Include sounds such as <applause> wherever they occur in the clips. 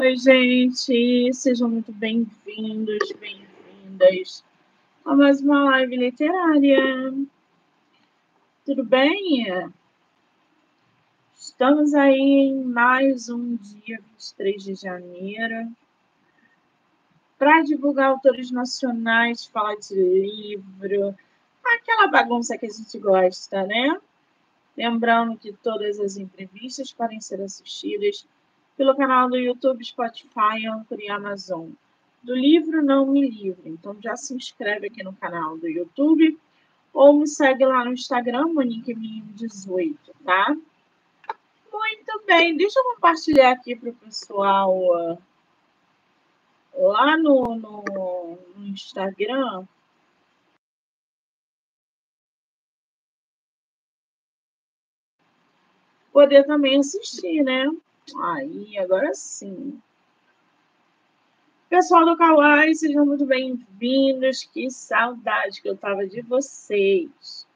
Oi, gente, sejam muito bem-vindos, bem-vindas a mais uma live literária. Tudo bem? Estamos aí em mais um dia 23 de janeiro para divulgar autores nacionais, falar de livro, aquela bagunça que a gente gosta, né? Lembrando que todas as entrevistas podem ser assistidas pelo canal do YouTube, Spotify, Anchor e Amazon. Do livro Não Me Livre. Então já se inscreve aqui no canal do YouTube ou me segue lá no Instagram, MoniqueMinho18, tá? Muito bem, deixa eu compartilhar aqui para o pessoal lá no, no, no Instagram. Poder também assistir, né? Aí, agora sim. Pessoal do Kawaii, sejam muito bem-vindos. Que saudade que eu tava de vocês.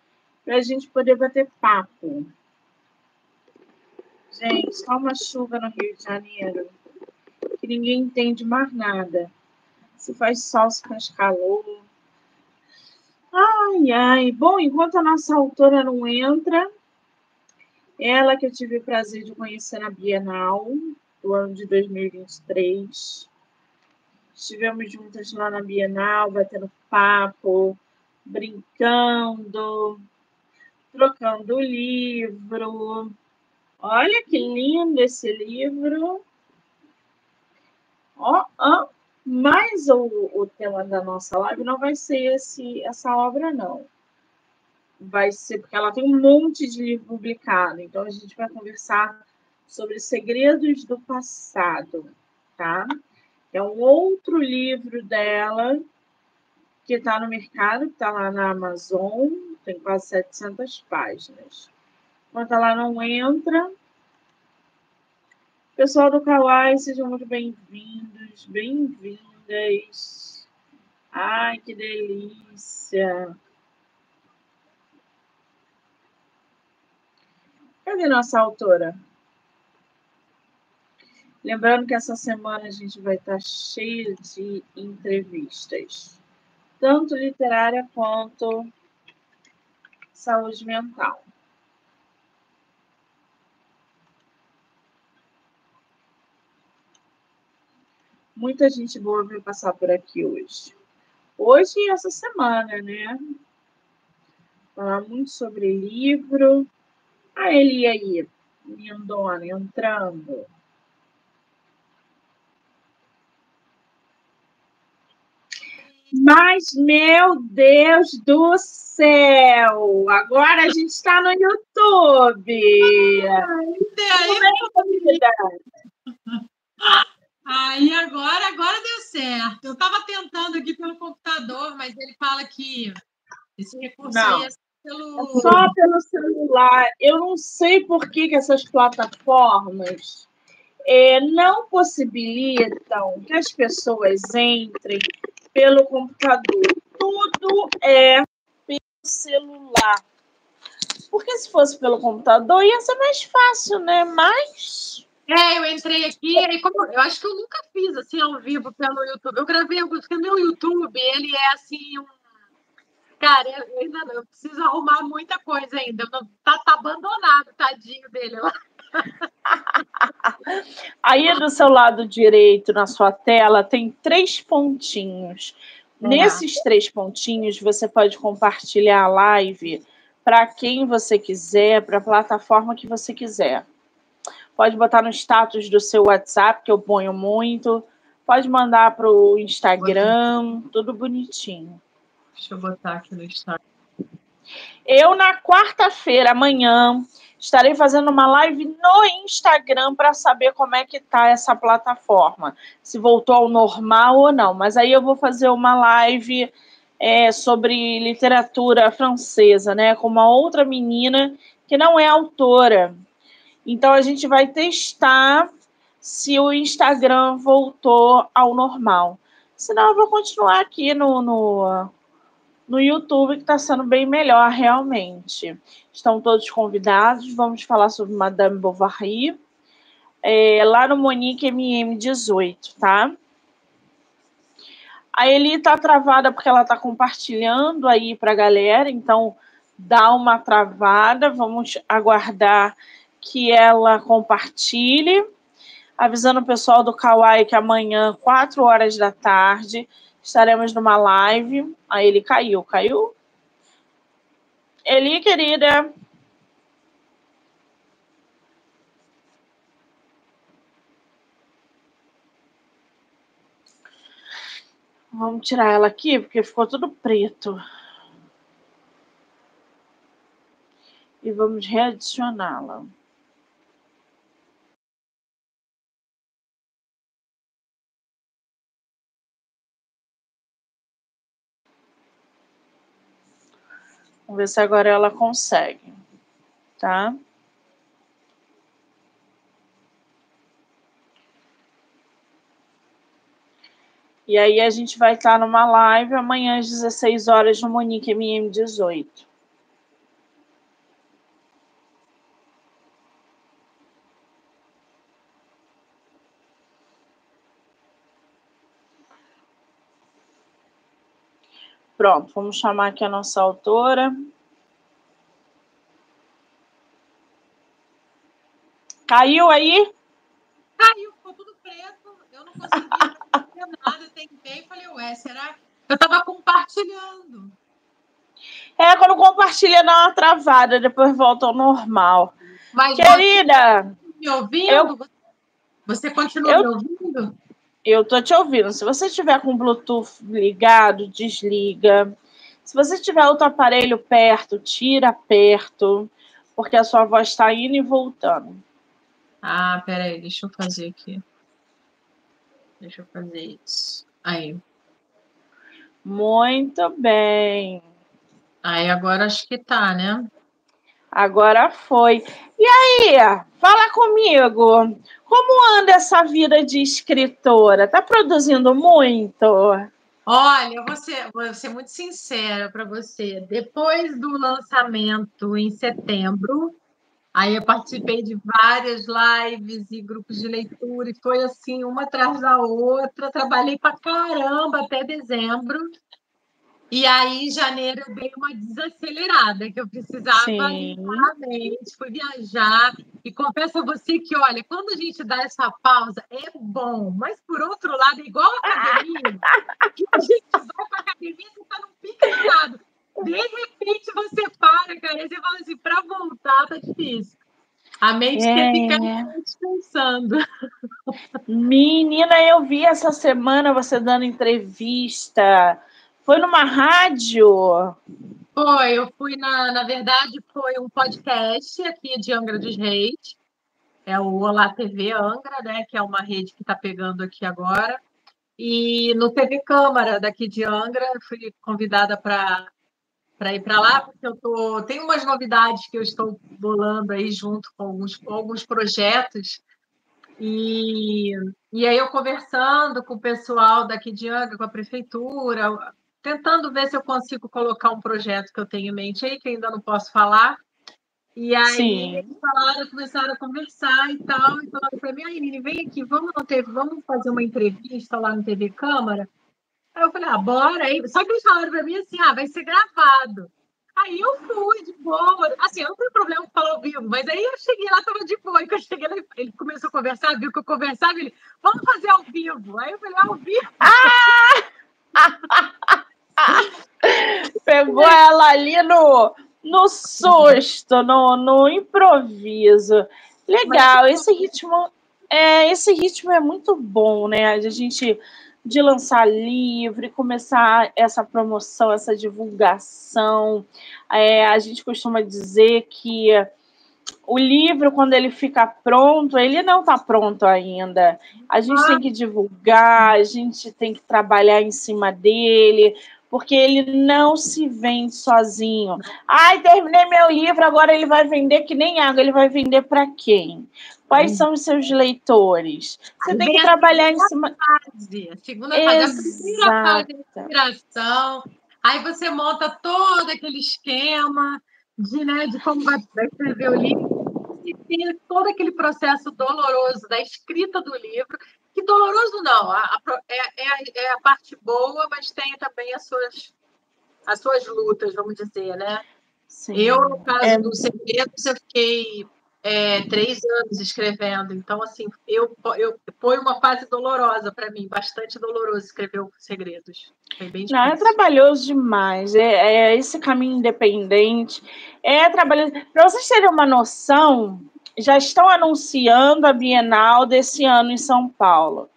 Para a gente poder bater papo. Gente, tá uma chuva no Rio de Janeiro que ninguém entende mais nada. Se faz sol, se faz calor. Ai, ai. Bom, enquanto a nossa autora não entra, ela que eu tive o prazer de conhecer na Bienal do ano de 2023. Estivemos juntas lá na Bienal, batendo papo, brincando, trocando livro. Olha que lindo esse livro. Ó, ó. Mas o, o tema da nossa live não vai ser esse, essa obra, não vai ser, porque ela tem um monte de livro publicado, então a gente vai conversar sobre segredos do passado, tá? É um outro livro dela que está no mercado, que está lá na Amazon, tem quase 700 páginas. Enquanto ela não entra, pessoal do Kawaii, sejam muito bem-vindos, bem-vindas. Ai, que delícia! Cadê nossa autora? Lembrando que essa semana a gente vai estar cheio de entrevistas, tanto literária quanto saúde mental. Muita gente boa vai passar por aqui hoje. Hoje e essa semana, né? Falar muito sobre livro, a ele aí, lindona, entrando. Mas, meu Deus do céu! Agora a gente está no YouTube! Aí agora, agora deu certo. Eu estava tentando aqui pelo computador, mas ele fala que esse recurso Não. aí é pelo. É só pelo celular. Eu não sei por que, que essas plataformas é, não possibilitam que as pessoas entrem pelo computador. Tudo é pelo celular. Porque se fosse pelo computador ia ser mais fácil, né? Mas. É, eu entrei aqui, e como eu acho que eu nunca fiz assim ao vivo pelo YouTube. Eu gravei alguns, porque meu YouTube, ele é assim um Cara, eu ainda não, eu preciso arrumar muita coisa ainda. Não, tá, tá abandonado, tadinho dele lá. <laughs> Aí do seu lado direito, na sua tela, tem três pontinhos. Uhum. Nesses três pontinhos, você pode compartilhar a live para quem você quiser, para a plataforma que você quiser. Pode botar no status do seu WhatsApp, que eu ponho muito. Pode mandar para o Instagram, tudo bonitinho. Deixa eu botar aqui no Instagram. Eu, na quarta-feira, amanhã, estarei fazendo uma live no Instagram para saber como é que tá essa plataforma. Se voltou ao normal ou não. Mas aí eu vou fazer uma live é, sobre literatura francesa, né? Com uma outra menina que não é autora. Então a gente vai testar se o Instagram voltou ao normal. Senão eu vou continuar aqui no, no no YouTube, que está sendo bem melhor, realmente. Estão todos convidados, vamos falar sobre Madame Bovary. é, lá no Monique MM18, tá? A Eli tá travada porque ela tá compartilhando aí para a galera, então dá uma travada. Vamos aguardar que ela compartilhe. Avisando o pessoal do Kawaii que amanhã, 4 horas da tarde, estaremos numa live. Aí ele caiu, caiu? Eli, querida. Vamos tirar ela aqui, porque ficou tudo preto. E vamos readicioná-la. Vamos ver se agora ela consegue, tá? E aí a gente vai estar numa live amanhã às 16 horas no Monique MM18. Pronto, vamos chamar aqui a nossa autora. Caiu aí? Caiu, ficou tudo preto. Eu não consegui fazer <laughs> nada. Tentei e falei, ué, será? Eu estava compartilhando. É, quando compartilha dá uma travada, depois volta ao normal. Mas Querida! Você me ouvindo? Eu... Você continua eu... me ouvindo? Eu tô te ouvindo. Se você tiver com o Bluetooth ligado, desliga. Se você tiver outro aparelho perto, tira perto, porque a sua voz está indo e voltando. Ah, peraí, deixa eu fazer aqui. Deixa eu fazer isso. Aí. Muito bem. Aí agora acho que tá, né? Agora foi. E aí, fala comigo. Como anda essa vida de escritora? Tá produzindo muito? Olha, eu vou ser, vou ser muito sincera para você. Depois do lançamento em setembro, aí eu participei de várias lives e grupos de leitura, e foi assim, uma atrás da outra. Trabalhei para caramba até dezembro. E aí, em janeiro, eu dei uma desacelerada, que eu precisava realmente, fui viajar. E confesso a você que, olha, quando a gente dá essa pausa, é bom, mas por outro lado, é igual a academia, <laughs> que a gente vai para academia e está num pique lado. De repente você para, cara, e você fala assim, para voltar tá difícil. A mente é. quer ficar descansando. Menina, eu vi essa semana você dando entrevista foi numa rádio? Foi, eu fui na, na verdade, foi um podcast aqui de Angra dos Reis. É o Olá TV Angra, né? Que é uma rede que está pegando aqui agora. E no TV Câmara daqui de Angra, fui convidada para para ir para lá, porque eu tô, tem umas novidades que eu estou bolando aí junto com alguns, com alguns projetos. E, e aí eu conversando com o pessoal daqui de Angra, com a prefeitura, tentando ver se eu consigo colocar um projeto que eu tenho em mente aí, que ainda não posso falar. E aí Sim. eles falaram, começaram a conversar e tal, e falaram para mim, Aline, vem aqui, vamos, no TV, vamos fazer uma entrevista lá no TV Câmara. Aí eu falei, ah, bora aí. Só que eles falaram para mim assim, ah, vai ser gravado. Aí eu fui de boa. Assim, eu não tenho problema com falar ao vivo, mas aí eu cheguei lá, tava de boa. E quando eu cheguei lá, ele começou a conversar, viu que eu conversava, ele, vamos fazer ao vivo. Aí eu falei, ao vivo? Ah! <laughs> <laughs> Pegou ela ali no, no susto, no, no improviso. Legal, esse ritmo é esse ritmo é muito bom, né? A gente de lançar livre, começar essa promoção, essa divulgação. É, a gente costuma dizer que o livro, quando ele fica pronto, ele não está pronto ainda. A gente tem que divulgar, a gente tem que trabalhar em cima dele, porque ele não se vende sozinho. Ai, terminei meu livro, agora ele vai vender que nem água. Ele vai vender para quem? Quais são os seus leitores? Você tem que trabalhar em cima. Fase, a segunda fase, a primeira fase de inspiração. Aí você monta todo aquele esquema de, né, de como vai escrever o livro. que tem todo aquele processo doloroso da escrita do livro, que doloroso não, a, a, é, é, a, é a parte boa, mas tem também as suas, as suas lutas, vamos dizer, né? Sim. Eu, no caso é... do Segredos, eu fiquei é, três anos escrevendo. Então, assim, eu, eu foi uma fase dolorosa para mim, bastante doloroso escrever o Segredos. Foi bem Não, é trabalhoso demais. É, é, esse caminho independente. É trabalhoso. Para vocês terem uma noção, já estão anunciando a Bienal desse ano em São Paulo.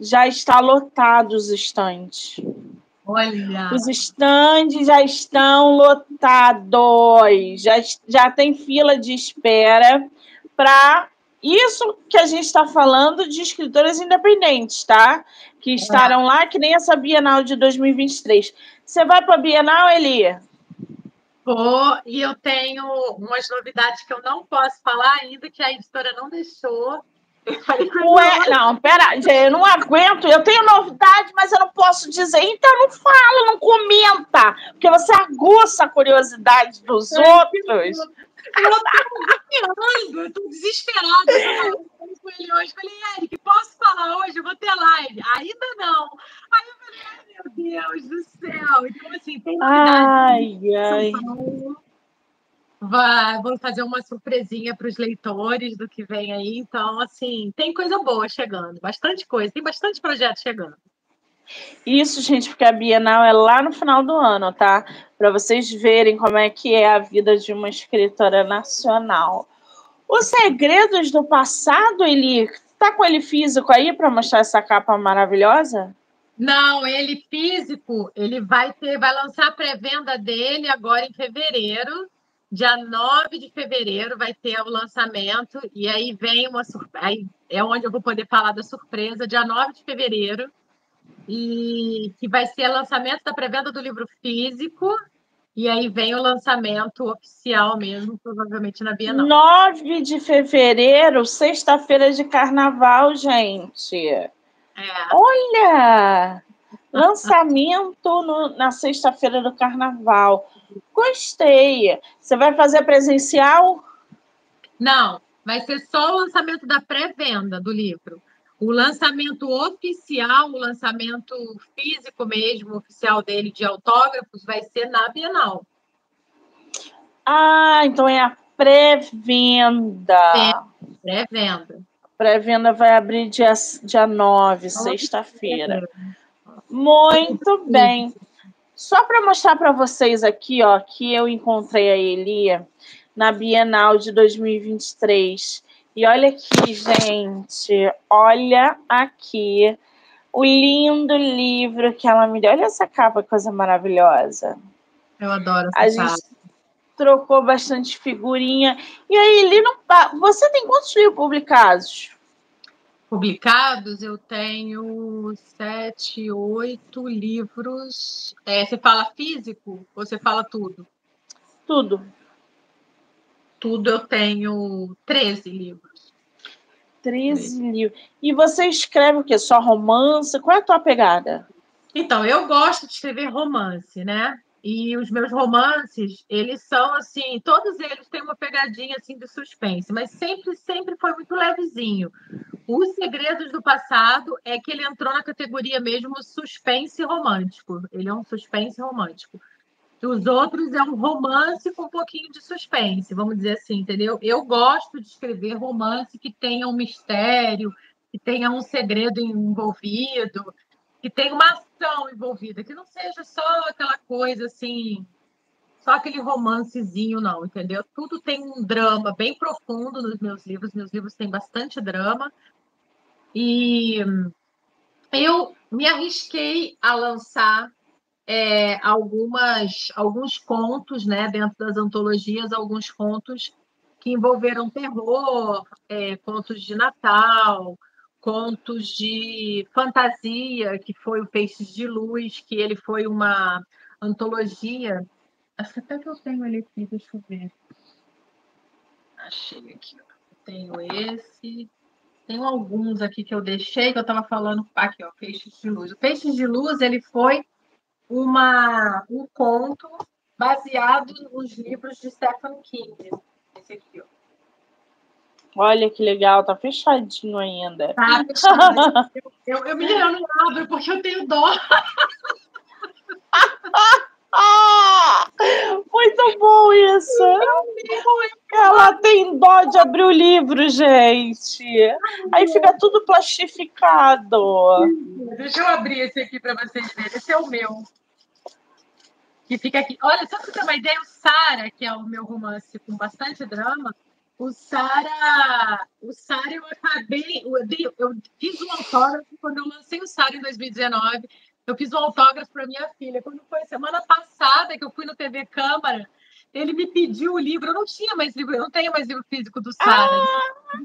Já está lotado os estantes. Olha. Os estandes já estão lotados, já, já tem fila de espera para isso que a gente está falando de escritores independentes, tá? Que estarão lá, que nem essa Bienal de 2023. Você vai para a Bienal, Eli? Vou, e eu tenho umas novidades que eu não posso falar ainda, que a editora não deixou. Ué, não, pera, eu não aguento. Eu tenho novidade, mas eu não posso dizer. Então não fala, não comenta, porque você aguça a curiosidade dos é, outros. Eu tô eu tô desesperada. Eu com ele hoje, falei, Eric, posso falar hoje? Eu vou ter live. Ainda não. Aí eu falei, ai, meu Deus do céu. Então, assim, tem novidade. Ai, ai. Vai, vou fazer uma surpresinha para os leitores do que vem aí. Então, assim, tem coisa boa chegando, bastante coisa, tem bastante projeto chegando. Isso, gente, porque a Bienal é lá no final do ano, tá? Para vocês verem como é que é a vida de uma escritora nacional. Os segredos do passado, ele tá com ele físico aí para mostrar essa capa maravilhosa? Não, ele físico, ele vai ter, vai lançar a pré-venda dele agora em fevereiro. Dia 9 de fevereiro vai ter o lançamento, e aí vem uma surpresa. É onde eu vou poder falar da surpresa, dia 9 de fevereiro e que vai ser o lançamento da pré-venda do livro físico. E aí vem o lançamento oficial mesmo, provavelmente na Bienal. 9 de fevereiro, sexta-feira de carnaval, gente. É. Olha! Lançamento no, na sexta-feira do carnaval. Gostei. Você vai fazer presencial? Não, vai ser só o lançamento da pré-venda do livro. O lançamento oficial, o lançamento físico mesmo, oficial dele de autógrafos, vai ser na Bienal. Ah, então é a pré-venda. Pré-venda. Pré-venda vai abrir dia, dia 9, sexta-feira. Muito bem. Só para mostrar para vocês aqui, ó, que eu encontrei a Elia na Bienal de 2023 e olha aqui, gente, olha aqui o lindo livro que ela me deu. Olha essa capa, coisa maravilhosa. Eu adoro essa A capa. gente trocou bastante figurinha. E aí, Lino, você tem quantos livros publicados? Publicados, eu tenho sete, oito livros. É, você fala físico ou você fala tudo? Tudo tudo eu tenho 13 livros. 13 livros. E você escreve o quê? Só romance? Qual é a tua pegada? Então, eu gosto de escrever romance, né? E os meus romances, eles são assim, todos eles têm uma pegadinha assim de suspense, mas sempre, sempre foi muito levezinho. Os Segredos do Passado é que ele entrou na categoria mesmo suspense romântico. Ele é um suspense romântico. Os outros é um romance com um pouquinho de suspense, vamos dizer assim, entendeu? Eu gosto de escrever romance que tenha um mistério, que tenha um segredo envolvido, que tenha uma ação envolvida, que não seja só aquela coisa assim, só aquele romancezinho, não, entendeu? Tudo tem um drama bem profundo nos meus livros, meus livros têm bastante drama. E eu me arrisquei a lançar é, algumas, alguns contos, né, dentro das antologias, alguns contos que envolveram terror, é, contos de Natal, contos de fantasia, que foi o Peixes de Luz, que ele foi uma antologia. Acho até que eu tenho ele aqui, deixa eu ver. Achei aqui. Tenho esse. Tenho alguns aqui que eu deixei, que eu estava falando. Aqui, ó, Peixes de Luz. O Peixes de Luz, ele foi uma, um conto baseado nos livros de Stephen King. Esse aqui, ó. Olha que legal, tá fechadinho ainda. Tá fechadinho. eu, eu, me eu não abro porque eu tenho dó. <laughs> muito bom isso. Ela tem dó de abrir o livro, gente. Aí fica tudo plastificado. Deixa eu abrir esse aqui para vocês verem. Esse é o meu. Que fica aqui. Olha, só para você ter uma ideia, o Sara, que é o meu romance com bastante drama, o Sara, o Sara eu acabei, eu, dei, eu fiz um autógrafo quando eu lancei o Sara em 2019. Eu fiz um autógrafo para minha filha. Quando foi semana passada que eu fui no TV Câmara, ele me pediu o livro. Eu não tinha mais livro, eu não tenho mais livro físico do Sara. Ah!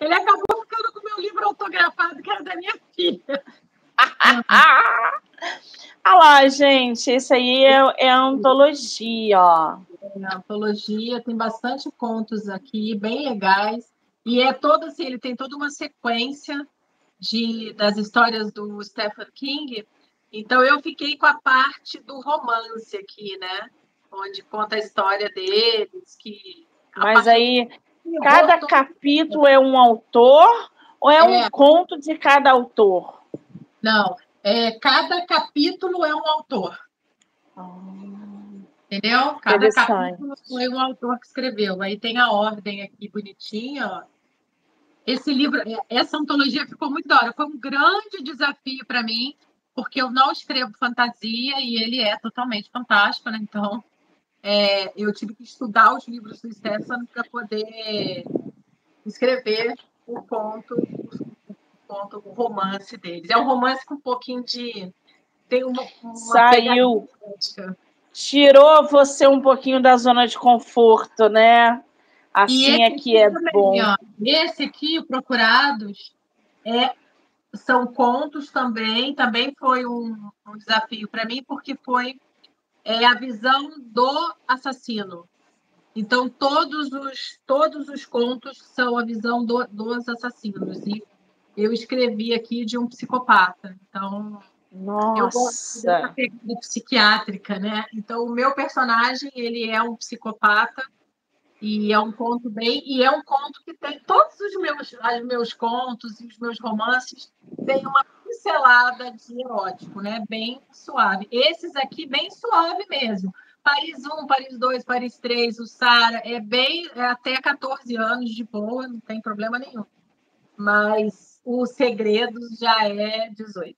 Ele acabou ficando com o meu livro autografado, que era da minha filha. <laughs> Ah lá, gente, esse aí é, é antologia, ó. É antologia, tem bastante contos aqui, bem legais. E é todo assim, ele tem toda uma sequência de, das histórias do Stephen King. Então eu fiquei com a parte do romance aqui, né? Onde conta a história deles, que. Mas aí, cada capítulo é um autor ou é, é um conto de cada autor? Não, é, cada capítulo é um autor. Entendeu? Cada capítulo foi um autor que escreveu. Aí tem a ordem aqui bonitinha. Ó. Esse livro, é, essa antologia ficou muito da hora. Foi um grande desafio para mim, porque eu não escrevo fantasia e ele é totalmente fantástico, né? Então, é, eu tive que estudar os livros do Stefan para poder escrever o conto, conta o romance deles. É um romance com um pouquinho de. Tem uma. uma Saiu. Tirou você um pouquinho da zona de conforto, né? Assim é que é também, bom. Ó, esse aqui, o Procurados, é, são contos também. Também foi um, um desafio para mim, porque foi é, a visão do assassino. Então, todos os, todos os contos são a visão do, dos assassinos. E eu escrevi aqui de um psicopata. Então, Nossa. eu gosto dessa pegada psiquiátrica, né? Então, o meu personagem, ele é um psicopata e é um conto bem... E é um conto que tem... Todos os meus, os meus contos e os meus romances têm uma pincelada de erótico, né? Bem suave. Esses aqui, bem suave mesmo. Paris 1, Paris 2, Paris 3, o Sara, é bem é até 14 anos de boa, não tem problema nenhum. Mas o Segredos já é 18.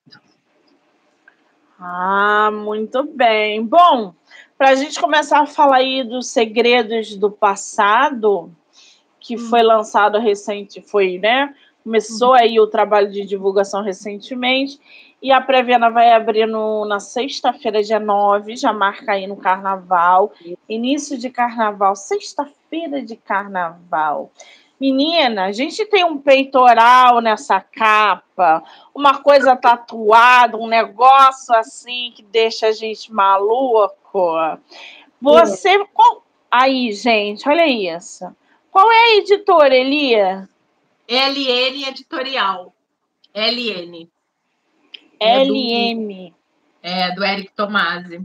Ah, muito bem. Bom, para a gente começar a falar aí dos segredos do passado, que hum. foi lançado recente, foi, né? Começou hum. aí o trabalho de divulgação recentemente. E a pré-venda vai abrir no, na sexta-feira, dia 9, já marca aí no carnaval. Início de carnaval, sexta-feira de carnaval. Menina, a gente tem um peitoral nessa capa, uma coisa tatuada, um negócio assim que deixa a gente maluco. Você. É. Qual... Aí, gente, olha isso. Qual é a editora, Elia? LN Editorial. LN. LM. É, do Eric Tomasi.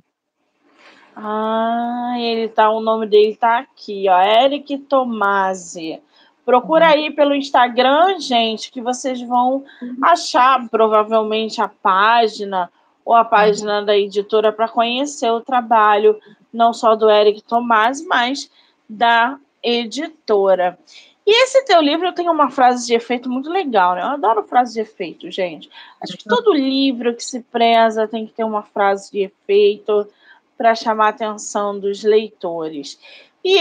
Ah, ele tá, o nome dele tá aqui, ó. Eric Tomasi. Procura aí pelo Instagram, gente, que vocês vão achar provavelmente a página ou a página da editora para conhecer o trabalho não só do Eric Tomás, mas da editora. E esse teu livro tem uma frase de efeito muito legal, né? Eu adoro frase de efeito, gente. Acho que todo livro que se preza tem que ter uma frase de efeito para chamar a atenção dos leitores. E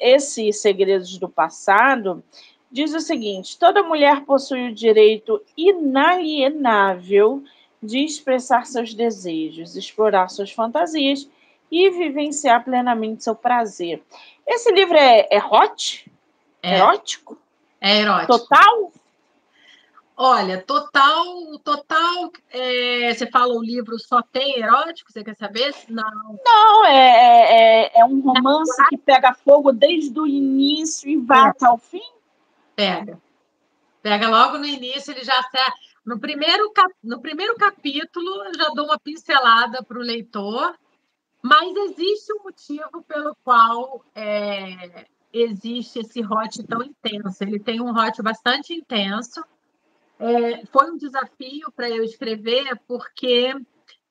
esse Segredos do Passado diz o seguinte: toda mulher possui o direito inalienável de expressar seus desejos, explorar suas fantasias e vivenciar plenamente seu prazer. Esse livro é, é hot? É. Erótico? É erótico. Total? Olha, total, total. É, você fala o livro só tem erótico? Você quer saber? Não. Não, é, é, é, é um romance que pega fogo desde o início e vai é. até o fim? Pega. Pega logo no início, ele já no primeiro, cap... no primeiro capítulo, eu já dou uma pincelada para o leitor, mas existe um motivo pelo qual é, existe esse hot tão intenso. Ele tem um hot bastante intenso. É, foi um desafio para eu escrever, porque,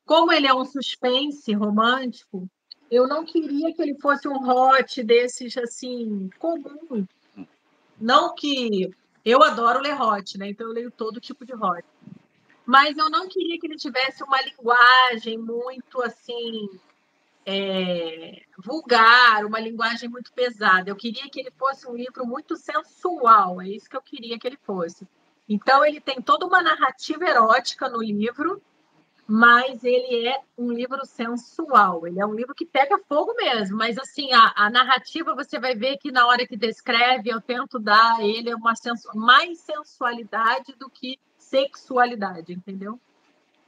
como ele é um suspense romântico, eu não queria que ele fosse um hot desses assim, comum. Não que. Eu adoro ler hot, né? Então eu leio todo tipo de hot. Mas eu não queria que ele tivesse uma linguagem muito assim é, vulgar, uma linguagem muito pesada. Eu queria que ele fosse um livro muito sensual, é isso que eu queria que ele fosse. Então, ele tem toda uma narrativa erótica no livro, mas ele é um livro sensual. Ele é um livro que pega fogo mesmo, mas assim, a, a narrativa você vai ver que na hora que descreve, eu tento dar ele uma sensu mais sensualidade do que sexualidade, entendeu?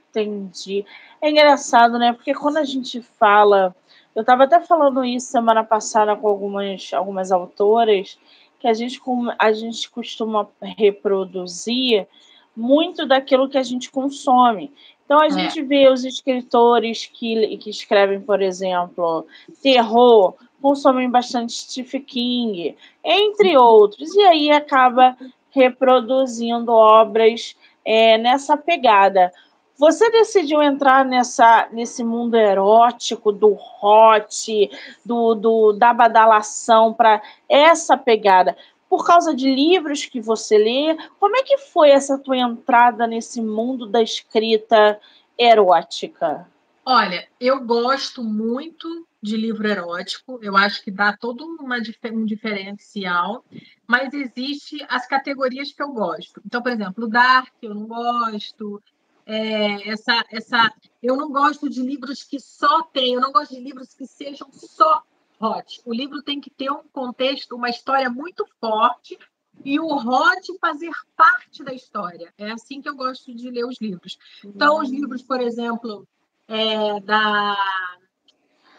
Entendi. É engraçado, né? Porque quando a gente fala. Eu estava até falando isso semana passada com algumas, algumas autoras, que a gente, a gente costuma reproduzir muito daquilo que a gente consome. Então, a é. gente vê os escritores que, que escrevem, por exemplo, terror, consomem bastante Stephen King, entre outros, e aí acaba reproduzindo obras é, nessa pegada. Você decidiu entrar nessa, nesse mundo erótico do hot, do, do da badalação para essa pegada por causa de livros que você lê? Como é que foi essa tua entrada nesse mundo da escrita erótica? Olha, eu gosto muito de livro erótico, eu acho que dá todo uma, um diferencial, mas existe as categorias que eu gosto. Então, por exemplo, o Dark eu não gosto, é, essa, essa, eu não gosto de livros que só tem, eu não gosto de livros que sejam só hot. O livro tem que ter um contexto, uma história muito forte e o hot fazer parte da história. É assim que eu gosto de ler os livros. Então, os livros, por exemplo, é, da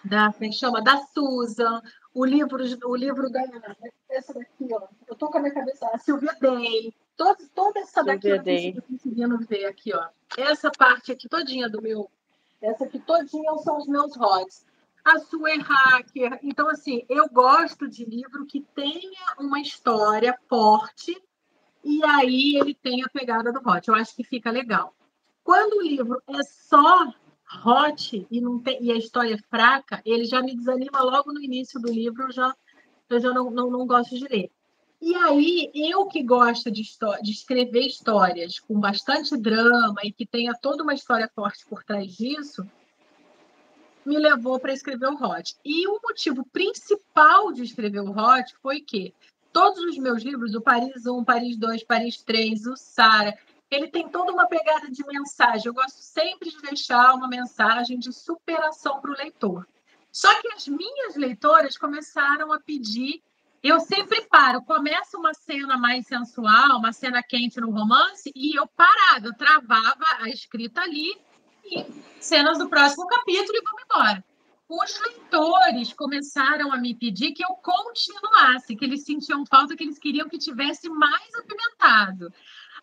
da como é chama da Susan, o livro o livro da essa daqui, ó. Eu tô com a minha cabeça, a Silvia Day, toda, toda essa daqui eu tô conseguindo ver aqui, ó. Essa parte aqui todinha do meu, essa aqui todinha são os meus hots. A sua é hacker. Então, assim, eu gosto de livro que tenha uma história forte e aí ele tem a pegada do hot. Eu acho que fica legal. Quando o livro é só hot e, não tem, e a história é fraca, ele já me desanima logo no início do livro, eu já, eu já não, não, não gosto de ler. E aí, eu que gosto de, de escrever histórias com bastante drama e que tenha toda uma história forte por trás disso, me levou para escrever o Hot. E o motivo principal de escrever o Hot foi que todos os meus livros, o Paris 1, Paris 2, Paris 3, o Sara, ele tem toda uma pegada de mensagem. Eu gosto sempre de deixar uma mensagem de superação para o leitor. Só que as minhas leitoras começaram a pedir eu sempre paro, começa uma cena mais sensual, uma cena quente no romance, e eu parava, eu travava a escrita ali e cenas do próximo capítulo e vamos embora. Os leitores começaram a me pedir que eu continuasse, que eles sentiam falta, que eles queriam que tivesse mais apimentado.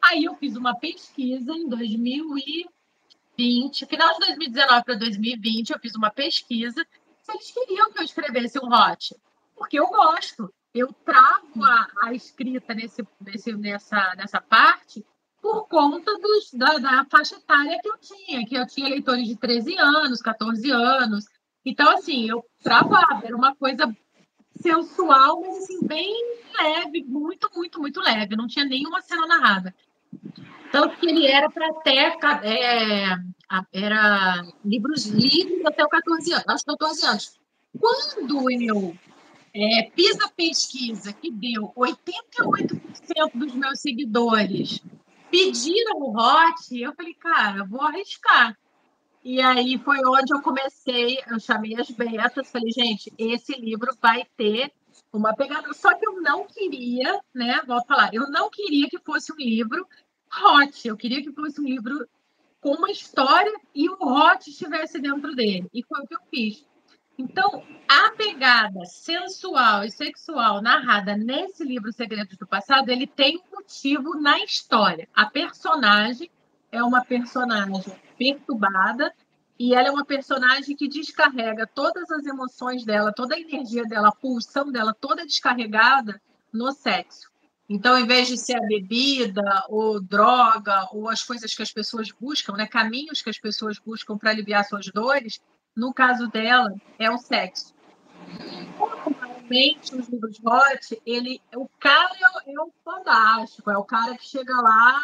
Aí eu fiz uma pesquisa em 2020, final de 2019 para 2020, eu fiz uma pesquisa se eles queriam que eu escrevesse um hot, porque eu gosto eu travo a, a escrita nesse, nesse, nessa, nessa parte por conta dos, da, da, faixa etária que eu tinha, que eu tinha leitores de 13 anos, 14 anos. Então, assim, eu travava, era uma coisa sensual, mas assim, bem leve, muito, muito, muito leve, não tinha nenhuma cena narrada. Tanto que ele era para até é, era livros livres até os 14 anos, aos 14 anos. Quando eu é, fiz a pesquisa que deu 88% dos meus seguidores pediram o hot, eu falei, cara, vou arriscar. E aí foi onde eu comecei, eu chamei as betas, falei, gente, esse livro vai ter uma pegada. Só que eu não queria, né? Vou falar, eu não queria que fosse um livro hot, eu queria que fosse um livro com uma história e o hot estivesse dentro dele. E foi o que eu fiz. Então, a pegada sensual e sexual narrada nesse livro Segredos do Passado, ele tem um motivo na história. A personagem é uma personagem perturbada e ela é uma personagem que descarrega todas as emoções dela, toda a energia dela, a pulsão dela, toda descarregada no sexo. Então, em vez de ser a bebida, ou droga, ou as coisas que as pessoas buscam, né, caminhos que as pessoas buscam para aliviar suas dores, no caso dela, é o sexo. Normalmente, os livros hot, ele, o cara é, é o fantástico, é o cara que chega lá,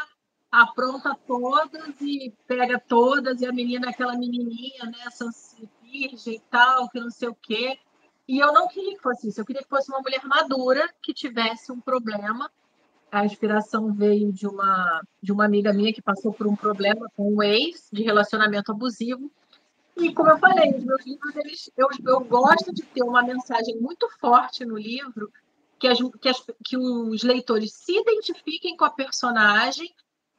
apronta todas e pega todas, e a menina é aquela menininha, né, virgem e tal, que não sei o quê. E eu não queria que fosse isso, eu queria que fosse uma mulher madura que tivesse um problema. A inspiração veio de uma, de uma amiga minha que passou por um problema com um ex de relacionamento abusivo. E como eu falei, os meus livros, eles, eu, eu gosto de ter uma mensagem muito forte no livro, que, as, que, as, que os leitores se identifiquem com a personagem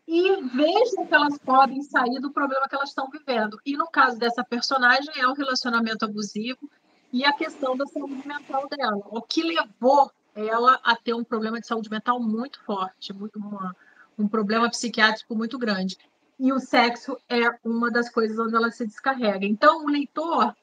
e vejam que elas podem sair do problema que elas estão vivendo. E no caso dessa personagem é o relacionamento abusivo e a questão da saúde mental dela. O que levou ela a ter um problema de saúde mental muito forte, muito uma, um problema psiquiátrico muito grande. E o sexo é uma das coisas onde ela se descarrega. Então, o leitor,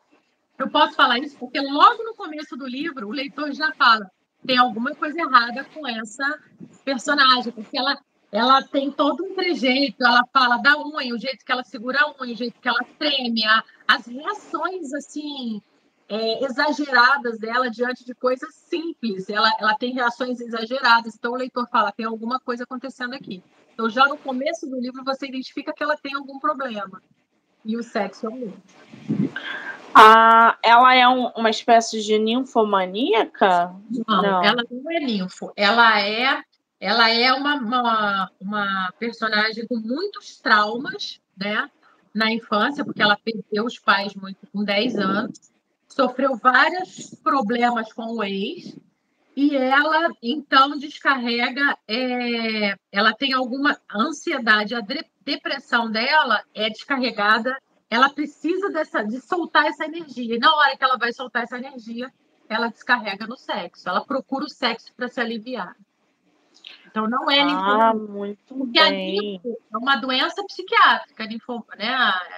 eu posso falar isso porque logo no começo do livro, o leitor já fala: tem alguma coisa errada com essa personagem, porque ela ela tem todo um trejeito, ela fala da unha, o jeito que ela segura a unha, o jeito que ela treme, a, as reações assim é, exageradas dela diante de coisas simples. Ela, ela tem reações exageradas. Então o leitor fala: tem alguma coisa acontecendo aqui. Então já no começo do livro você identifica que ela tem algum problema. E o sexo é o mesmo. Ah, ela é um, uma espécie de ninfomaníaca? Não, não, ela não é ninfo. Ela é, ela é uma, uma, uma personagem com muitos traumas, né? Na infância, porque ela perdeu os pais muito com 10 anos sofreu vários problemas com o ex e ela então descarrega, é, ela tem alguma ansiedade, a depressão dela é descarregada, ela precisa dessa, de soltar essa energia. E na hora que ela vai soltar essa energia, ela descarrega no sexo, ela procura o sexo para se aliviar. Então não é ah, muito porque bem. é uma doença psiquiátrica, linfoma, né?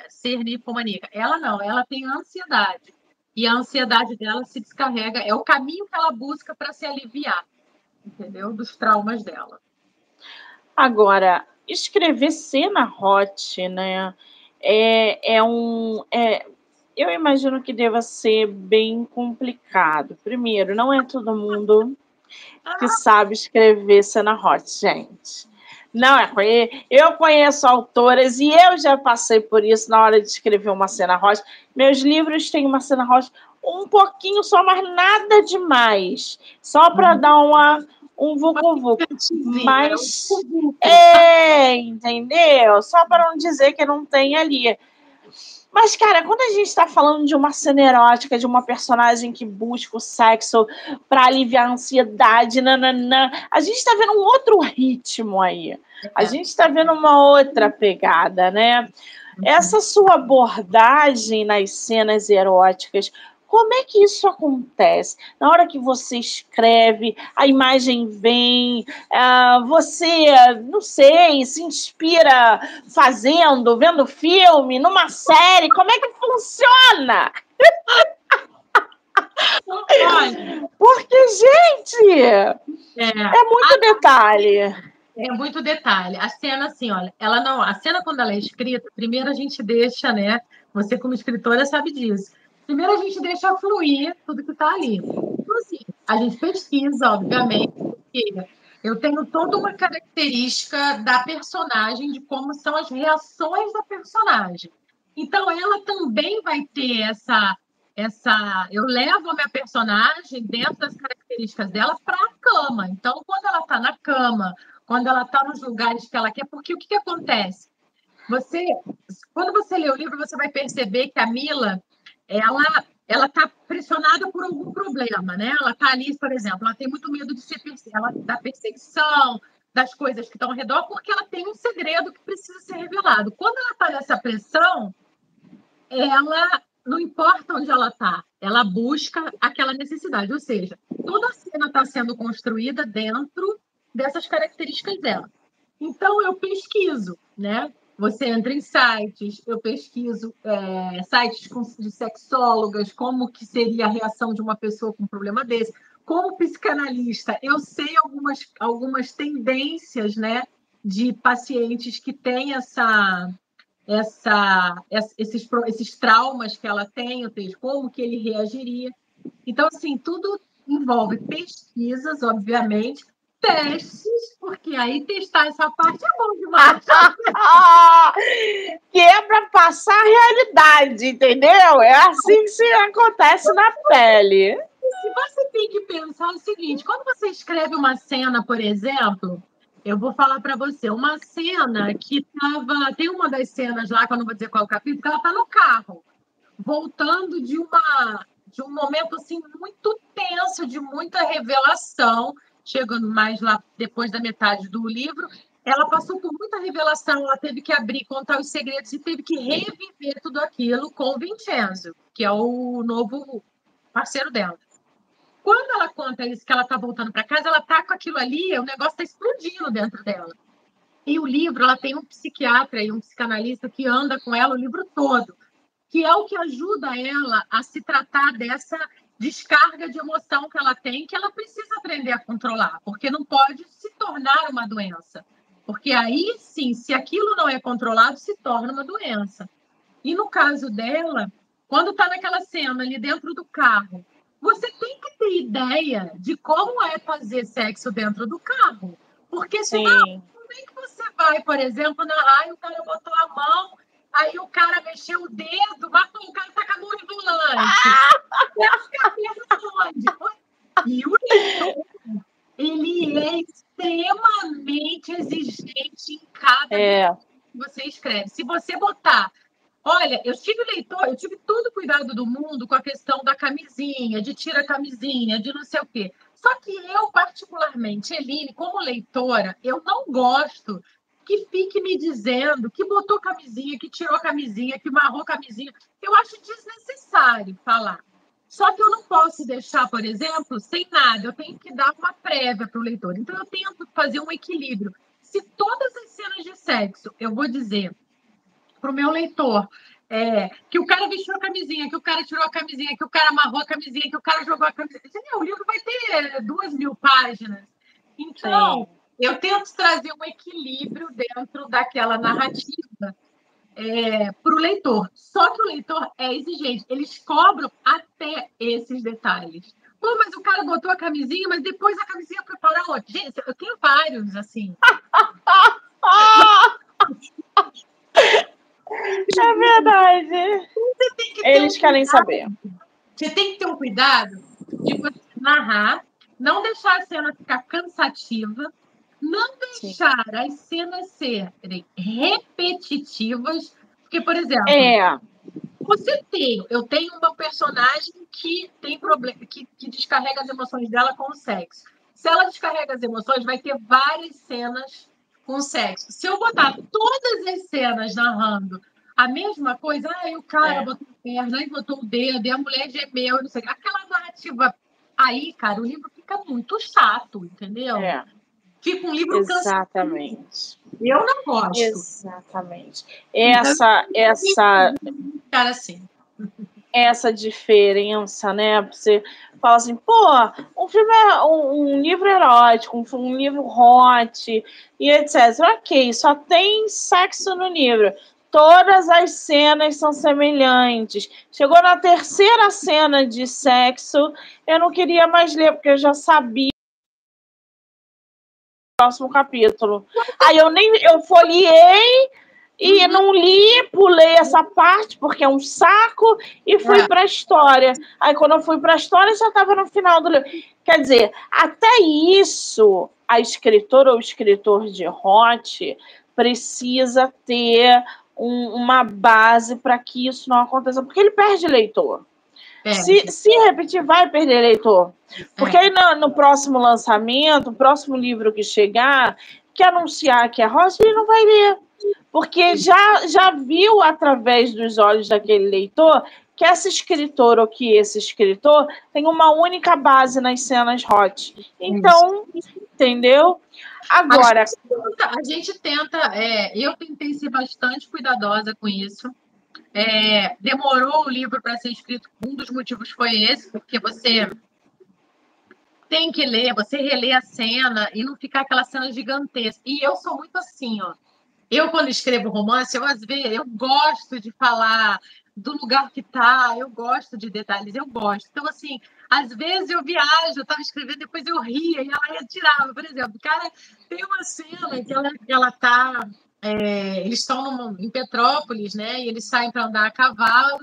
Ser linfomaníaca. Ela não, ela tem ansiedade e a ansiedade dela se descarrega, é o caminho que ela busca para se aliviar, entendeu? Dos traumas dela. Agora, escrever cena hot, né? É, é um. É, eu imagino que deva ser bem complicado. Primeiro, não é todo mundo que sabe escrever cena hot, gente. Não, é, eu conheço autoras e eu já passei por isso na hora de escrever uma cena rosa. Meus livros têm uma cena rosa um pouquinho só, mas nada demais. Só para uhum. dar uma, um vucu-vucu. Mas, é, entendeu? Só para não dizer que não tem ali. Mas, cara, quando a gente está falando de uma cena erótica, de uma personagem que busca o sexo para aliviar a ansiedade, nananã, a gente está vendo um outro ritmo aí. A é. gente está vendo uma outra pegada, né? Uhum. Essa sua abordagem nas cenas eróticas, como é que isso acontece? Na hora que você escreve, a imagem vem, uh, você, não sei, se inspira fazendo, vendo filme, numa série, como é que funciona? Porque, gente, é, é muito detalhe. É muito detalhe. A cena, assim, olha, ela não. A cena, quando ela é escrita, primeiro a gente deixa, né? Você, como escritora, sabe disso Primeiro a gente deixa fluir tudo que está ali. Então, assim, a gente pesquisa, obviamente, porque eu tenho toda uma característica da personagem, de como são as reações da personagem. Então, ela também vai ter essa. essa eu levo a minha personagem, dentro das características dela, para a cama. Então, quando ela está na cama, quando ela está nos lugares que ela quer, porque o que, que acontece? Você, quando você lê o livro, você vai perceber que a Mila ela ela está pressionada por algum problema, né? Ela está ali, por exemplo, ela tem muito medo de ser da perseguição, das coisas que estão ao redor, porque ela tem um segredo que precisa ser revelado. Quando ela está nessa pressão, ela não importa onde ela está, ela busca aquela necessidade, ou seja, toda a cena está sendo construída dentro dessas características dela. Então eu pesquiso, né? Você entra em sites, eu pesquiso é, sites de sexólogas, como que seria a reação de uma pessoa com um problema desse. Como psicanalista, eu sei algumas, algumas tendências né, de pacientes que têm essa, essa, esses, esses traumas que ela tem, ou seja, como que ele reagiria. Então, assim, tudo envolve pesquisas, obviamente, testes, porque aí testar essa parte é bom demais. <laughs> que é para passar a realidade, entendeu? É assim que se acontece na pele. Se você tem que pensar o seguinte, quando você escreve uma cena, por exemplo, eu vou falar para você, uma cena que estava. Tem uma das cenas lá, que eu não vou dizer qual é o capítulo, que ela está no carro, voltando de uma de um momento assim muito tenso, de muita revelação, chegando mais lá depois da metade do livro, ela passou por muita revelação, ela teve que abrir, contar os segredos e teve que reviver tudo aquilo com Vincenzo, que é o novo parceiro dela. Quando ela conta isso, que ela está voltando para casa, ela está com aquilo ali, o negócio está explodindo dentro dela. E o livro, ela tem um psiquiatra e um psicanalista que anda com ela o livro todo, que é o que ajuda ela a se tratar dessa descarga de emoção que ela tem, que ela precisa aprender a controlar, porque não pode se tornar uma doença. Porque aí sim, se aquilo não é controlado, se torna uma doença. E no caso dela, quando está naquela cena ali dentro do carro, você tem que ter ideia de como é fazer sexo dentro do carro. Porque senão, como é que você vai, por exemplo, na raio, o cara botou a mão Aí o cara mexeu o dedo, matou o cara, tá com a mão no volante. E o leitor, ele é extremamente exigente em cada é. que você escreve. Se você botar Olha, eu tive leitor, eu tive todo o cuidado do mundo com a questão da camisinha, de tira a camisinha, de não sei o quê. Só que eu, particularmente, Eline, como leitora, eu não gosto que fique me dizendo que botou camisinha, que tirou camisinha, que marrou camisinha. Eu acho desnecessário falar. Só que eu não posso deixar, por exemplo, sem nada. Eu tenho que dar uma prévia para o leitor. Então, eu tento fazer um equilíbrio. Se todas as cenas de sexo eu vou dizer para o meu leitor é, que o cara vestiu a camisinha, que o cara tirou a camisinha, que o cara amarrou a camisinha, que o cara jogou a camisinha. O livro vai ter duas mil páginas. Então, Sim eu tento trazer um equilíbrio dentro daquela narrativa é, para o leitor. Só que o leitor é exigente, eles cobram até esses detalhes. Pô, mas o cara botou a camisinha, mas depois a camisinha foi para onde? Gente, eu tenho vários, assim. <laughs> é verdade. Que eles um querem saber. Você tem que ter um cuidado de você narrar, não deixar a cena ficar cansativa, não deixar Sim. as cenas serem repetitivas, porque, por exemplo, é. você tem, eu tenho uma personagem que tem problema, que, que descarrega as emoções dela com o sexo. Se ela descarrega as emoções, vai ter várias cenas com sexo. Se eu botar todas as cenas narrando a mesma coisa, ah, o cara é. botou a perna, aí botou o dedo, e a mulher gemeu, não sei, aquela narrativa aí, cara, o livro fica muito chato, entendeu? É. Fica um livro Exatamente. Eu não gosto. Exatamente. Essa, então, essa. Cara, assim. Essa diferença, né? Você fala assim, pô, um filme é um, um livro erótico, um, um livro hot e etc. Ok, só tem sexo no livro. Todas as cenas são semelhantes. Chegou na terceira cena de sexo, eu não queria mais ler, porque eu já sabia próximo capítulo. Aí eu nem eu folhei e uhum. não li, pulei essa parte porque é um saco e fui é. para a história. Aí quando eu fui para a história já estava no final do livro. Quer dizer, até isso a escritora ou escritor de hot precisa ter um, uma base para que isso não aconteça, porque ele perde leitor. É. Se, se repetir, vai perder leitor. Porque é. aí no, no, próximo lançamento, o próximo livro que chegar, que anunciar que é Rosa, ele não vai ler. porque já, já viu através dos olhos daquele leitor que essa escritora ou que esse escritor tem uma única base nas cenas hot. Então, entendeu? Agora. A gente tenta, a gente tenta é, eu tentei ser bastante cuidadosa com isso. É, demorou o livro para ser escrito. Um dos motivos foi esse, porque você tem que ler, você relê a cena e não ficar aquela cena gigantesca. E eu sou muito assim, ó. Eu, quando escrevo romance, eu às vezes eu gosto de falar do lugar que tá, eu gosto de detalhes, eu gosto. Então, assim, às vezes eu viajo, eu estava escrevendo, depois eu ria e ela ia tirar. Por exemplo, cara, tem uma cena que ela, que ela tá. É, eles estão em Petrópolis, né? E eles saem para andar a cavalo.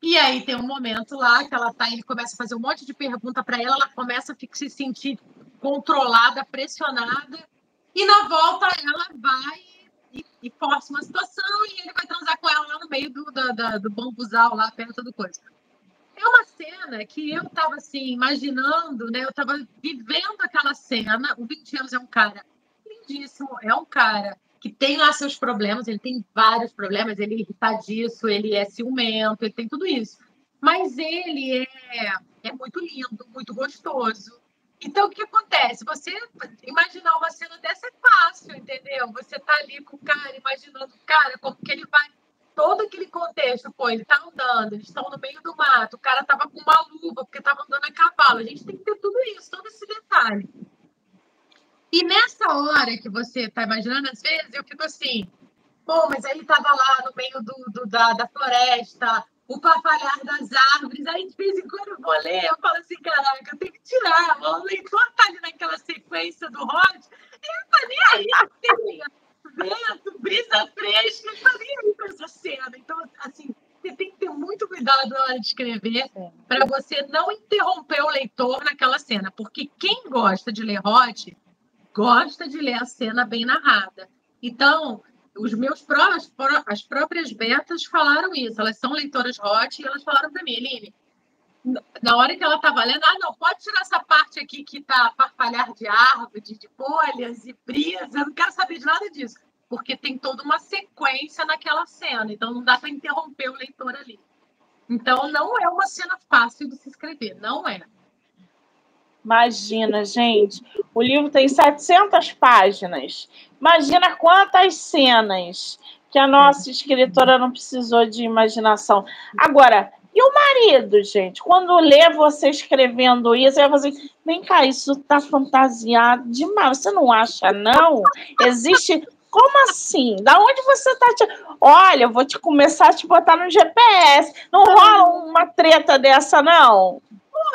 E aí tem um momento lá que ela tá, ele começa a fazer um monte de pergunta para ela, ela começa a se sentir controlada, pressionada, e na volta ela vai e, e força uma situação e ele vai transar com ela lá no meio do, da, da, do bambuzal, lá perto do coisa. É uma cena que eu estava assim, imaginando, né? Eu estava vivendo aquela cena. O 20 anos é um cara lindíssimo, é um cara que tem lá seus problemas, ele tem vários problemas, ele é irritadiço, ele é ciumento, ele tem tudo isso. Mas ele é, é muito lindo, muito gostoso. Então, o que acontece? Você imaginar uma cena dessa é fácil, entendeu? Você tá ali com o cara, imaginando o cara, como que ele vai. Todo aquele contexto, pô, ele tá andando, eles estão no meio do mato, o cara tava com uma luva, porque tava andando a cavalo. A gente tem que ter tudo isso, todo esse detalhe. E nessa hora que você tá imaginando, às vezes eu fico assim, pô, mas aí tava lá no meio do, do da, da floresta, o papalhar das árvores. Aí, de vez em quando, eu vou ler, eu falo assim: caraca, eu tenho que tirar. O leitor tá ali naquela sequência do Rod, e ele tá nem aí, assim, vento, brisa fresca, ele tá nem aí com essa cena. Então, assim, você tem que ter muito cuidado na hora de escrever para você não interromper o leitor naquela cena, porque quem gosta de ler Rod gosta de ler a cena bem narrada. Então, os meus prós, as próprias betas falaram isso. Elas são leitoras hot e elas falaram para mim, Eline, na hora que ela estava lendo, ah, não, pode tirar essa parte aqui que está farfalhar de árvore, de, de folhas e brisa, eu não quero saber de nada disso, porque tem toda uma sequência naquela cena, então não dá para interromper o leitor ali. Então, não é uma cena fácil de se escrever, não é. Imagina, gente, o livro tem 700 páginas. Imagina quantas cenas que a nossa escritora não precisou de imaginação. Agora, e o marido, gente? Quando lê você escrevendo isso, vai fazer, vem cá, isso tá fantasiado demais. Você não acha, não? Existe. Como assim? Da onde você tá? Te... Olha, eu vou te começar a te botar no GPS. Não rola uma treta dessa, não?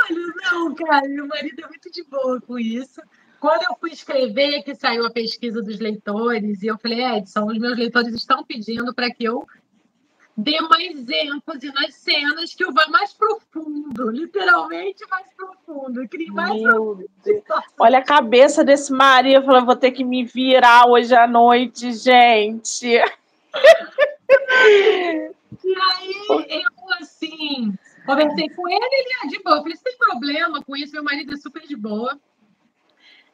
Olha, não, cara, meu marido é muito de boa com isso. Quando eu fui escrever, que saiu a pesquisa dos leitores, e eu falei, Edson, os meus leitores estão pedindo para que eu dê mais ênfase nas cenas, que eu vá mais profundo, literalmente mais profundo. Crie mais Deus. Olha a cabeça desse marido, falou, vou ter que me virar hoje à noite, gente. e aí, eu assim, Conversei com ele, ele é de boa. Eu falei, tem problema com isso? Meu marido é super de boa.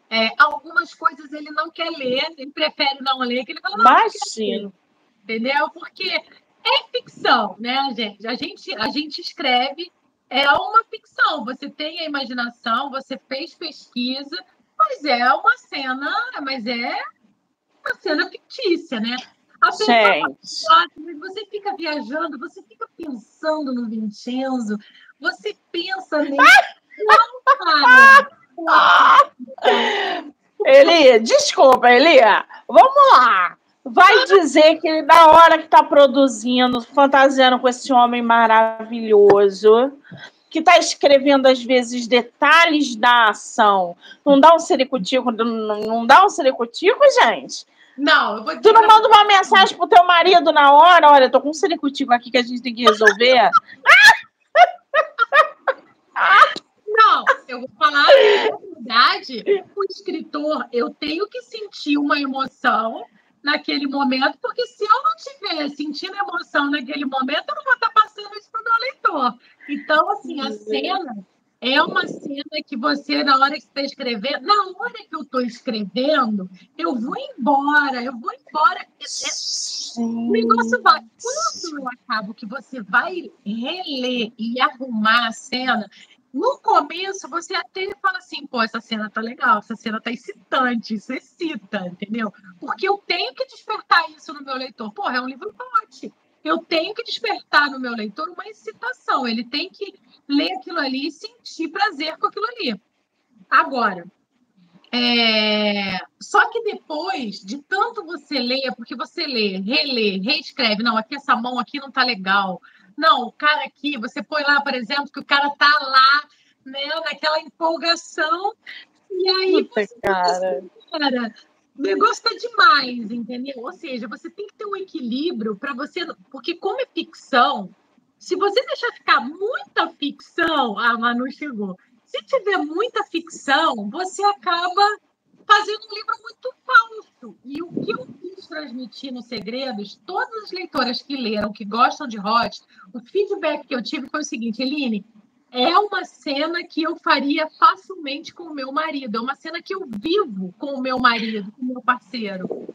É, algumas coisas ele não quer ler, ele prefere não ler, que ele fala, não, Imagino. entendeu? Porque é ficção, né, gente? A gente, a gente escreve, é uma ficção. Você tem a imaginação, você fez pesquisa, mas é uma cena, mas é uma cena fictícia, né? A pessoa você fica viajando, você fica pensando no Vincenzo, você pensa nele. Não, cara. Elia, desculpa, Elia. Vamos lá. Vai dizer que na hora que está produzindo, fantasiando com esse homem maravilhoso, que está escrevendo às vezes detalhes da ação, não dá um sericutico, não, não dá um sericutico, gente? Não, eu vou Tu não manda uma mensagem pro teu marido na hora? Olha, tô com um ciricutivo aqui que a gente tem que resolver. Não, eu vou falar a verdade. O escritor, eu tenho que sentir uma emoção naquele momento, porque se eu não estiver sentindo emoção naquele momento, eu não vou estar passando isso para o meu leitor. Então, assim, a cena, é uma cena que você, na hora que está escrevendo, na hora que eu estou escrevendo, eu vou embora, eu vou embora. É, o negócio vai. Quando eu acabo que você vai reler e arrumar a cena, no começo você até fala assim, pô, essa cena tá legal, essa cena tá excitante, isso excita, entendeu? Porque eu tenho que despertar isso no meu leitor. Porra, é um livro forte. Eu tenho que despertar no meu leitor uma excitação. Ele tem que ler aquilo ali e sentir prazer com aquilo ali. Agora, é... Só que depois de tanto você ler, porque você lê, relê, reescreve, não, aqui essa mão aqui não tá legal. Não, o cara aqui, você põe lá, por exemplo, que o cara tá lá, né, naquela empolgação, e aí Puta, você, cara. cara, negócio tá demais, entendeu? Ou seja, você tem que ter um equilíbrio para você, porque como é ficção, se você deixar ficar muita ficção, a Manu chegou. Se tiver muita ficção, você acaba fazendo um livro muito falso. E o que eu quis transmitir nos Segredos, todas as leitoras que leram, que gostam de Hot, o feedback que eu tive foi o seguinte, Eline, é uma cena que eu faria facilmente com o meu marido. É uma cena que eu vivo com o meu marido, com o meu parceiro.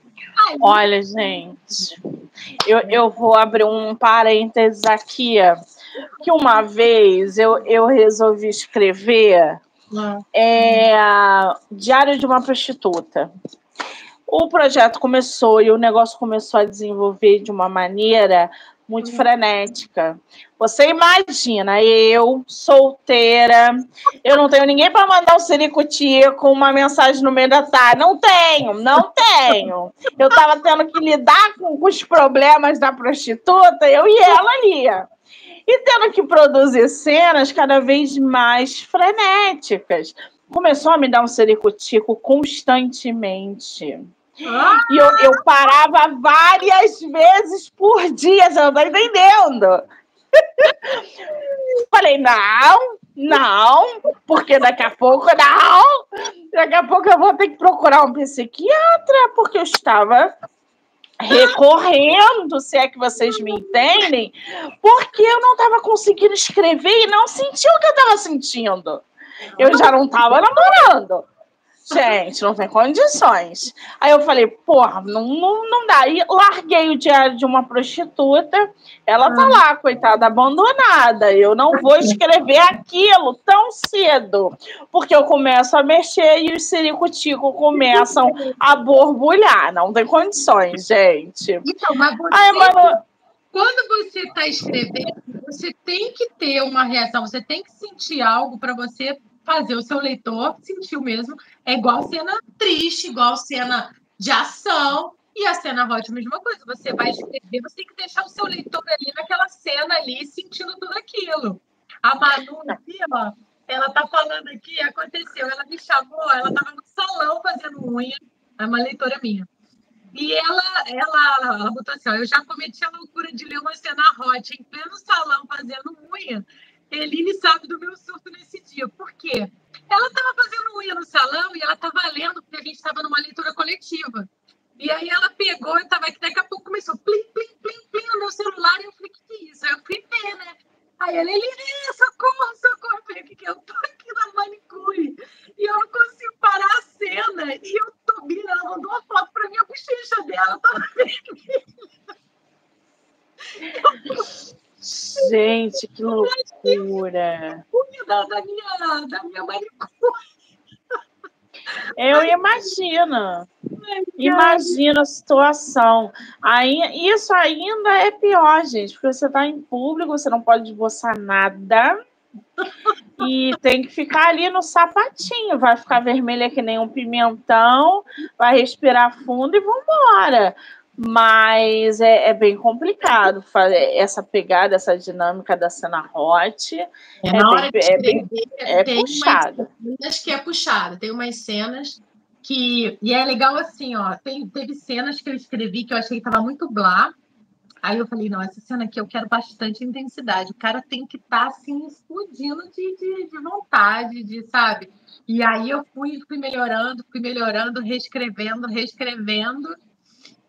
Ai, Olha, gente, eu, eu vou abrir um parênteses aqui. Que uma vez eu, eu resolvi escrever é, Diário de uma Prostituta. O projeto começou e o negócio começou a desenvolver de uma maneira muito uhum. frenética. Você imagina, eu, solteira, eu não tenho ninguém para mandar um siricutico com uma mensagem no meio da tarde. Não tenho, não tenho. Eu estava tendo que lidar com, com os problemas da prostituta, eu e ela ali. E tendo que produzir cenas cada vez mais frenéticas. Começou a me dar um sericutico constantemente. E eu, eu parava várias vezes por dia, não tá entendendo? <laughs> Falei, não, não, porque daqui a pouco, não, daqui a pouco eu vou ter que procurar um psiquiatra, porque eu estava recorrendo, se é que vocês me entendem, porque eu não estava conseguindo escrever e não senti o que eu estava sentindo. Eu já não estava namorando. Gente, não tem condições. Aí eu falei, porra, não, não, não dá. E larguei o diário de uma prostituta. Ela tá lá, coitada, abandonada. Eu não vou escrever aquilo tão cedo. Porque eu começo a mexer e os siricuticos começam a borbulhar. Não tem condições, gente. Então, mas você... Aí, mano... Quando você está escrevendo, você tem que ter uma reação, você tem que sentir algo para você fazer o seu leitor sentir o mesmo. É igual cena triste, igual cena de ação. E a cena hot, a mesma coisa. Você vai escrever, você tem que deixar o seu leitor ali naquela cena ali, sentindo tudo aquilo. A Manu aqui, ó, ela tá falando aqui, aconteceu, ela me chamou, ela tava no salão fazendo unha, é uma leitora minha. E ela, ela, ela botou assim, ó, eu já cometi a loucura de ler uma cena hot em pleno salão fazendo unha. Eline sabe do meu surto nesse dia. Por quê? Ela estava fazendo unha no salão e ela estava lendo, porque a gente estava numa leitura coletiva. E aí ela pegou e estava aqui, daqui a pouco começou plim, plim, plim, plim no meu celular. E eu falei, o que, que é isso? Aí eu fui ver, né? Aí ela, Eline, socorro, socorro. Eu falei, o que, que é? Eu tô aqui na manicure. E eu não consigo parar a cena. E eu tô vindo, ela mandou uma foto para mim, a bochecha dela tava <laughs> vermelha. Gente, que loucura. Da, da minha, da minha <laughs> Eu imagino. Imagina a situação. Aí, isso ainda é pior, gente, porque você está em público, você não pode esboçar nada. E tem que ficar ali no sapatinho, vai ficar vermelha que nem um pimentão, vai respirar fundo e vambora mas é, é, bem complicado fazer essa pegada, essa dinâmica da cena hot. É, é bem, é, bem, é puxada. que é puxada. Tem umas cenas que. E é legal assim, ó. Tem, teve cenas que eu escrevi que eu achei que estava muito blá. Aí eu falei, não, essa cena aqui eu quero bastante intensidade. O cara tem que estar tá, assim, explodindo de, de, de vontade, de, sabe? E aí eu fui, fui melhorando, fui melhorando, reescrevendo, reescrevendo.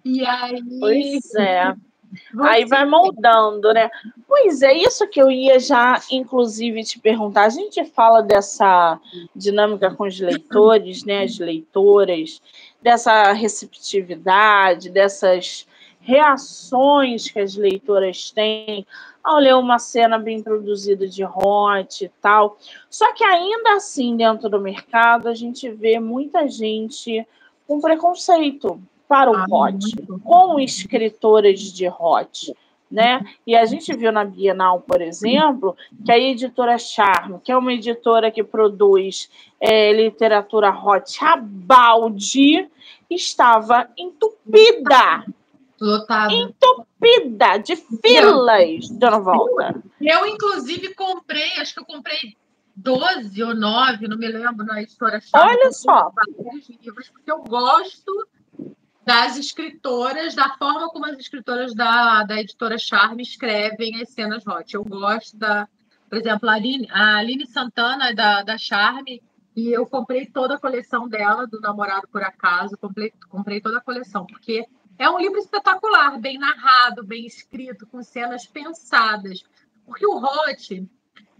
E aí. Pois é. Você... Aí vai moldando, né? Pois é, isso que eu ia já, inclusive, te perguntar. A gente fala dessa dinâmica com os leitores, né? As leitoras, dessa receptividade, dessas reações que as leitoras têm ao ler uma cena bem produzida de hot e tal. Só que ainda assim, dentro do mercado, a gente vê muita gente com preconceito para o ah, hot, com escritoras de hot. Né? E a gente viu na Bienal, por exemplo, que a editora Charme, que é uma editora que produz é, literatura hot a balde, estava entupida Lotada. Entupida de filas, dona Volta. Eu, inclusive, comprei, acho que eu comprei 12 ou 9, não me lembro, na editora Chave. Olha só. livros, porque eu gosto das escritoras, da forma como as escritoras da, da editora Charme escrevem as cenas hot. Eu gosto da, por exemplo, a Aline, a Aline Santana da, da Charme, e eu comprei toda a coleção dela, do Namorado por Acaso, comprei, comprei toda a coleção, porque é um livro espetacular, bem narrado, bem escrito, com cenas pensadas. Porque o Hot,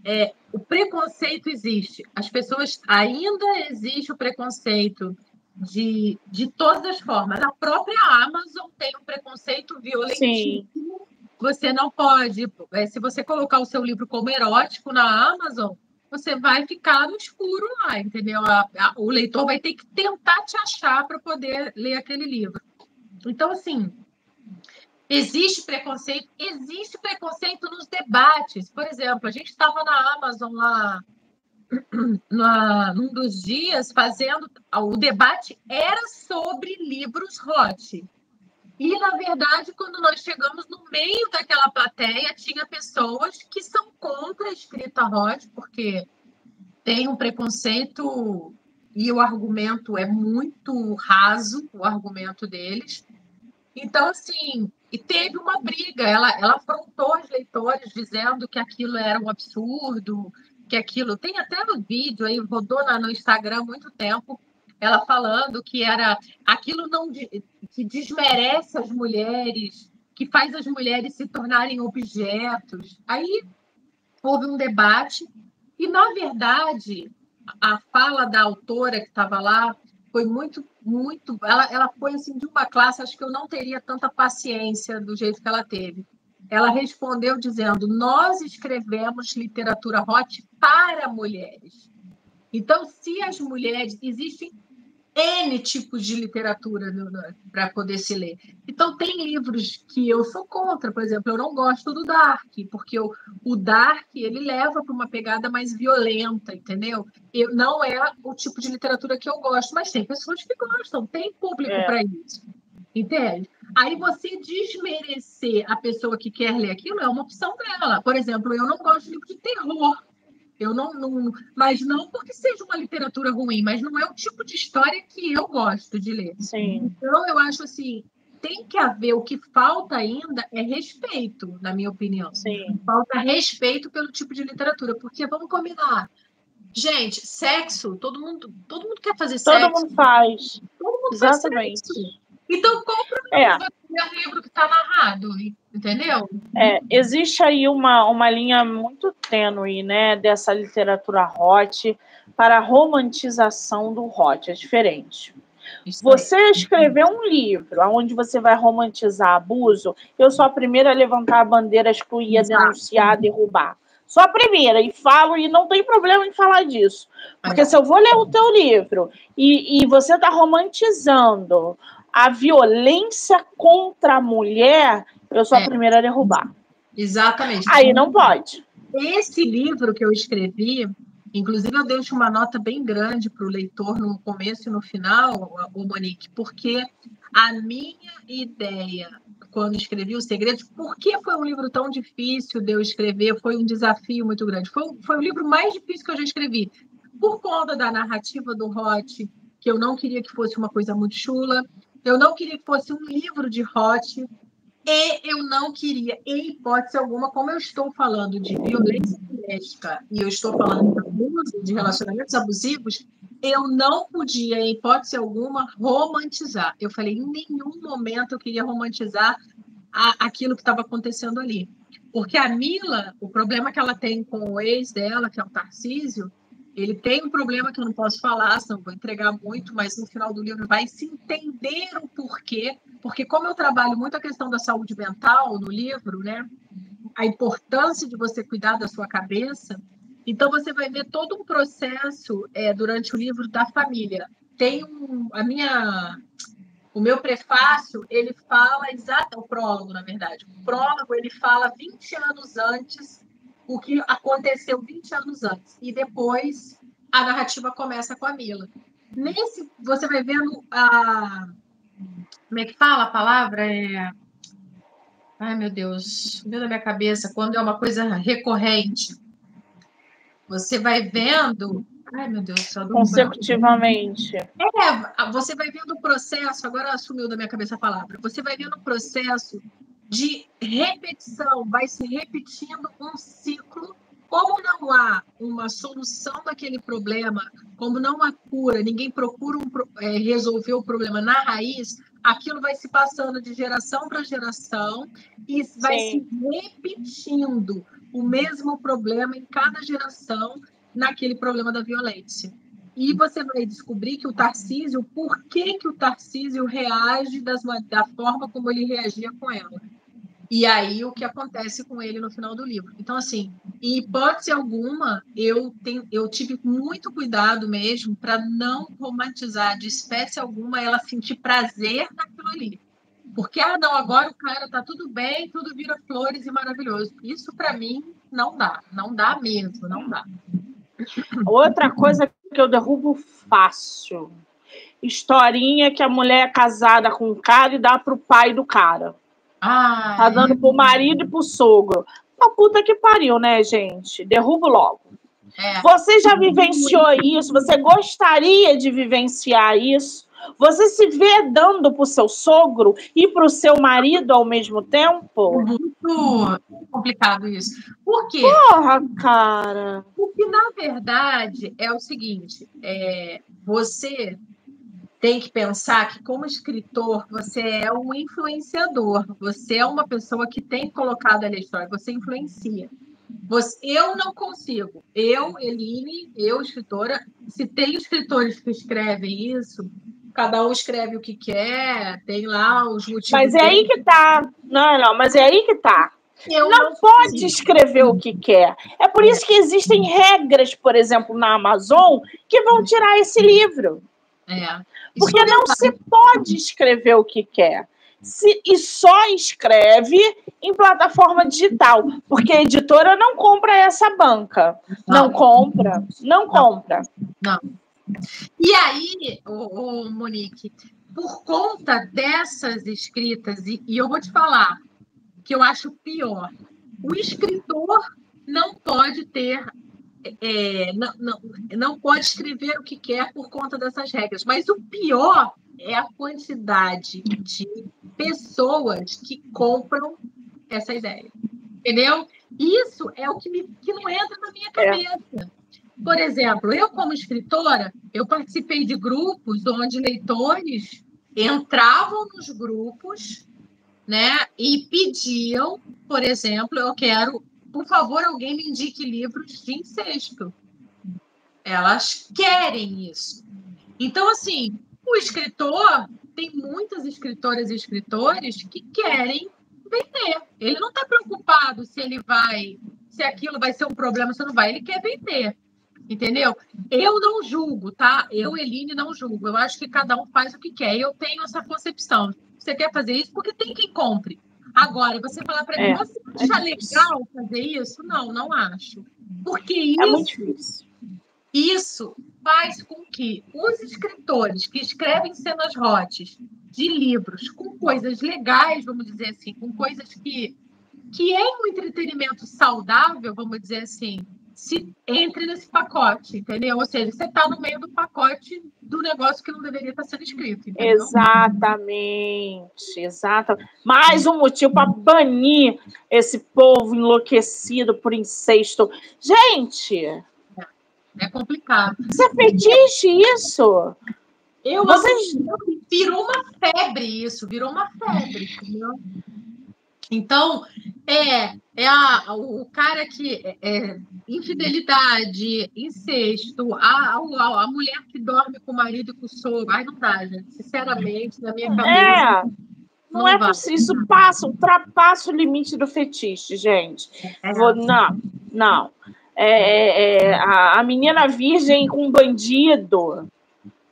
é, o preconceito existe. As pessoas ainda existe o preconceito de, de todas as formas. A própria Amazon tem um preconceito violentíssimo. Sim. Você não pode, é, se você colocar o seu livro como erótico na Amazon, você vai ficar no escuro lá, entendeu? A, a, o leitor vai ter que tentar te achar para poder ler aquele livro. Então, assim, existe preconceito, existe preconceito nos debates. Por exemplo, a gente estava na Amazon lá <clears throat> na, num dos dias fazendo o debate era sobre livros hot. E, na verdade, quando nós chegamos no meio daquela plateia, tinha pessoas que são contra a escrita hot, porque tem um preconceito e o argumento é muito raso, o argumento deles. Então, assim, e teve uma briga, ela, ela afrontou os leitores dizendo que aquilo era um absurdo, que aquilo. Tem até no vídeo aí, rodou no Instagram muito tempo, ela falando que era aquilo não que desmerece as mulheres, que faz as mulheres se tornarem objetos. Aí houve um debate, e na verdade a fala da autora que estava lá foi muito, muito. Ela, ela foi assim de uma classe, acho que eu não teria tanta paciência do jeito que ela teve. Ela respondeu dizendo: Nós escrevemos literatura hot para mulheres. Então, se as mulheres. Existem N tipos de literatura para poder se ler. Então, tem livros que eu sou contra, por exemplo, eu não gosto do Dark, porque o, o Dark ele leva para uma pegada mais violenta, entendeu? Eu, não é o tipo de literatura que eu gosto, mas tem pessoas que gostam, tem público é. para isso, entende? Aí você desmerecer a pessoa que quer ler aquilo é uma opção dela. Por exemplo, eu não gosto de livro de terror. Eu não, não, mas não porque seja uma literatura ruim, mas não é o tipo de história que eu gosto de ler. Sim. Então eu acho assim, tem que haver o que falta ainda é respeito, na minha opinião. Sim. Falta respeito pelo tipo de literatura, porque vamos combinar. Gente, sexo, todo mundo, todo mundo quer fazer todo sexo. Todo mundo faz. Todo mundo Exatamente. faz sexo. Então compra é. o livro que está narrado entendeu? É, existe aí uma, uma linha muito tênue, né, dessa literatura hot para a romantização do hot, é diferente. Você escrever um livro onde você vai romantizar abuso, eu sou a primeira a levantar a bandeira, excluir, a denunciar, derrubar. Sou a primeira e falo, e não tem problema em falar disso. Porque se eu vou ler o teu livro e, e você está romantizando a violência contra a mulher, eu sou é. a primeira a derrubar. Exatamente. Aí não pode. Esse livro que eu escrevi, inclusive eu deixo uma nota bem grande para o leitor no começo e no final, o Monique, porque a minha ideia quando escrevi Os Segredos, por que foi um livro tão difícil de eu escrever? Foi um desafio muito grande. Foi, foi o livro mais difícil que eu já escrevi. Por conta da narrativa do Hot, que eu não queria que fosse uma coisa muito chula, eu não queria que fosse um livro de Hot, e eu não queria, em hipótese alguma, como eu estou falando de violência doméstica e eu estou falando de abuso, de relacionamentos abusivos, eu não podia, em hipótese alguma, romantizar. Eu falei, em nenhum momento eu queria romantizar a, aquilo que estava acontecendo ali. Porque a Mila, o problema que ela tem com o ex dela, que é o Tarcísio, ele tem um problema que eu não posso falar, senão vou entregar muito, mas no final do livro vai se entender o porquê. Porque como eu trabalho muito a questão da saúde mental no livro, né? A importância de você cuidar da sua cabeça, então você vai ver todo um processo é, durante o livro da família. Tem um, a minha o meu prefácio, ele fala exato, o prólogo, na verdade. O prólogo, ele fala 20 anos antes o que aconteceu 20 anos antes. E depois a narrativa começa com a Mila. Nesse, você vai vendo a. Como é que fala a palavra? É. Ai, meu Deus, meu da minha cabeça, quando é uma coisa recorrente. Você vai vendo Ai, meu Deus, só consecutivamente. É, você vai vendo o processo, agora sumiu da minha cabeça a palavra. Você vai vendo o processo de repetição, vai se repetindo um ciclo. Como não há uma solução daquele problema, como não há cura, ninguém procura um, é, resolver o problema na raiz, aquilo vai se passando de geração para geração e vai Sim. se repetindo o mesmo problema em cada geração naquele problema da violência. E você vai descobrir que o Tarcísio, por que, que o Tarcísio reage das, da forma como ele reagia com ela. E aí o que acontece com ele no final do livro. Então, assim, em hipótese alguma, eu, tenho, eu tive muito cuidado mesmo para não romantizar de espécie alguma ela sentir prazer naquilo ali. Porque, ah, não, agora o cara tá tudo bem, tudo vira flores e maravilhoso. Isso, para mim, não dá. Não dá mesmo, não dá. Outra coisa que eu derrubo fácil. Historinha que a mulher é casada com um cara e dá pro pai do cara. Ai. Tá dando pro marido e pro sogro. A puta que pariu, né, gente? Derrubo logo. É. Você já vivenciou isso? Você gostaria de vivenciar isso? Você se vê dando para o seu sogro e para o seu marido ao mesmo tempo? Muito complicado isso. Por quê? Porra, cara. Porque, na verdade, é o seguinte: é, você tem que pensar que, como escritor, você é um influenciador. Você é uma pessoa que tem colocado ali a história, você influencia. Você, eu não consigo. Eu, Eline, eu, escritora, se tem escritores que escrevem isso, cada um escreve o que quer, tem lá os motivos. Mas é aí que tá. Não, não, mas é aí que tá. Não, não pode escrever o que quer. É por isso que existem regras, por exemplo, na Amazon, que vão tirar esse livro. É. Porque é não se pode escrever o que quer. Se, e só escreve em plataforma digital, porque a editora não compra essa banca. Não, não compra, não compra. Não. E aí, o, Monique, por conta dessas escritas, e, e eu vou te falar que eu acho pior, o escritor não pode ter é, não, não, não pode escrever o que quer por conta dessas regras. Mas o pior é a quantidade de pessoas que compram essa ideia. Entendeu? Isso é o que, me, que não entra na minha é. cabeça. É. Por exemplo, eu, como escritora, eu participei de grupos onde leitores entravam nos grupos né, e pediam, por exemplo, eu quero, por favor, alguém me indique livros de incesto. Elas querem isso. Então, assim, o escritor, tem muitas escritoras e escritores que querem vender. Ele não está preocupado se ele vai, se aquilo vai ser um problema, se não vai. Ele quer vender. Entendeu? Eu não julgo, tá? Eu, Eline, não julgo. Eu acho que cada um faz o que quer. Eu tenho essa concepção. Você quer fazer isso porque tem quem compre. Agora, você falar para mim, é, você acha é legal fazer isso? Não, não acho. Porque isso, é muito difícil. isso faz com que os escritores que escrevem cenas hot de livros com coisas legais, vamos dizer assim, com coisas que, que é um entretenimento saudável, vamos dizer assim, se entre nesse pacote, entendeu? Ou seja, você está no meio do pacote do negócio que não deveria estar sendo escrito. Entendeu? Exatamente, exato. Mais um motivo para banir esse povo enlouquecido por incesto. Gente! É, é complicado. É fetiche, isso? Eu Vocês... virou uma febre isso, virou uma febre, entendeu? Então, é, é a, o cara que é, é infidelidade, incesto, a, a, a, mulher que dorme com o marido e com o sogro. Ai, não dá, gente. Sinceramente, na minha cabeça. É. Não, não é possível. Isso passa, ultrapassa o limite do fetiche, gente. É. Vou, não, não. É, é, é, a, a menina virgem com bandido.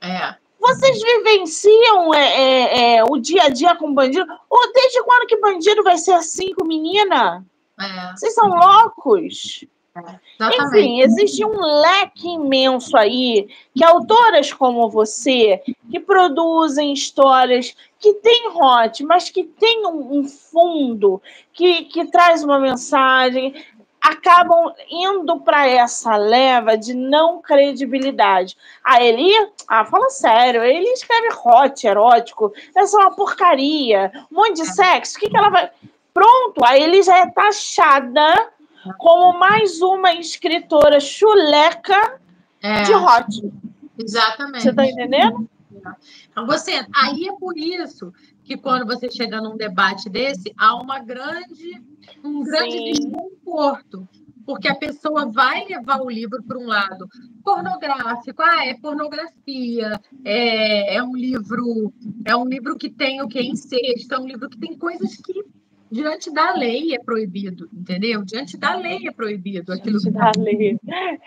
É. Vocês vivenciam é, é, é, o dia a dia com bandido? Ou desde quando que bandido vai ser assim com menina? É. Vocês são loucos? É, Enfim, existe um leque imenso aí que autoras como você, que produzem histórias que têm hot, mas que têm um, um fundo, que, que traz uma mensagem, acabam indo para essa leva de não credibilidade. A ah, Eli, ah, fala sério, ele escreve hot, erótico, essa é uma porcaria, um monte de sexo, o que, que ela vai. Pronto, a Eli já é taxada como mais uma escritora chuleca é. de hot. Exatamente. Você está entendendo? Então, você, aí é por isso que quando você chega num debate desse, há uma grande, um grande Sim. desconforto, porque a pessoa vai levar o livro para um lado pornográfico, ah, é pornografia, é, é um livro, é um livro que tem o que incesto, é um livro que tem coisas que diante da lei é proibido, entendeu? Diante da lei é proibido aquilo. Diante da lei,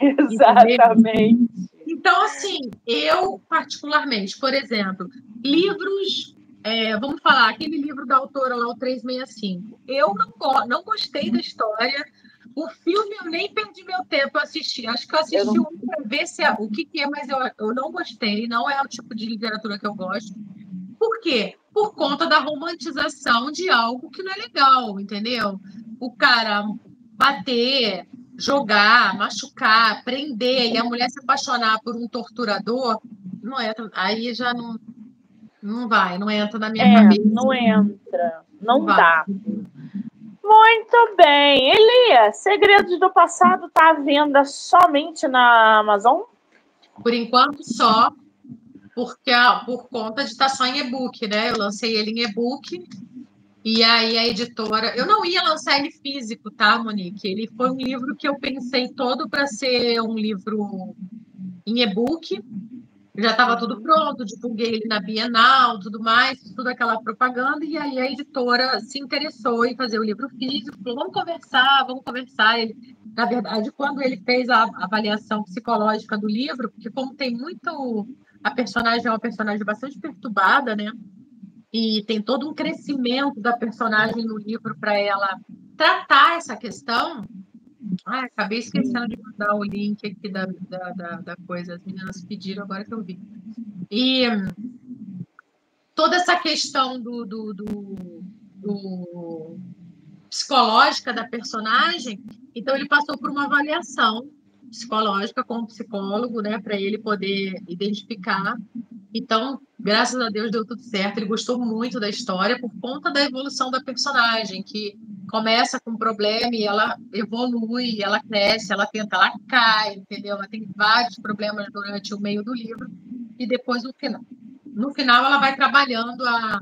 exatamente. Então, assim, eu particularmente, por exemplo, livros é, vamos falar, aquele livro da autora lá, o 365. Eu não, não gostei da história. O filme eu nem perdi meu tempo a assistir. Acho que eu assisti não... um para ver se é, o que, que, é, mas eu, eu não gostei. Não é o tipo de literatura que eu gosto. Por quê? Por conta da romantização de algo que não é legal, entendeu? O cara bater, jogar, machucar, prender e a mulher se apaixonar por um torturador, não é, aí já não, não vai, não entra na minha é, cabeça. Não entra, não, não dá. Muito bem. Elia, Segredos do Passado está à venda somente na Amazon? Por enquanto, só. Porque por conta de estar tá só em e-book, né? Eu lancei ele em e-book. E aí a editora. Eu não ia lançar ele físico, tá, Monique? Ele foi um livro que eu pensei todo para ser um livro em e-book já estava tudo pronto, divulguei ele na Bienal, tudo mais, toda aquela propaganda, e aí a editora se interessou em fazer o livro físico, falou, vamos conversar, vamos conversar. Ele, na verdade, quando ele fez a avaliação psicológica do livro, porque como tem muito... A personagem é uma personagem bastante perturbada, né? E tem todo um crescimento da personagem no livro para ela tratar essa questão, ah, acabei esquecendo de mandar o link aqui da, da, da, da, coisa. As meninas pediram agora que eu vi. E toda essa questão do, do, do, do psicológica da personagem, então ele passou por uma avaliação psicológica com o psicólogo, né, para ele poder identificar. Então, graças a Deus deu tudo certo. Ele gostou muito da história por conta da evolução da personagem, que começa com um problema e ela evolui, ela cresce, ela tenta, ela cai, entendeu? Ela tem vários problemas durante o meio do livro e depois no final. No final, ela vai trabalhando a,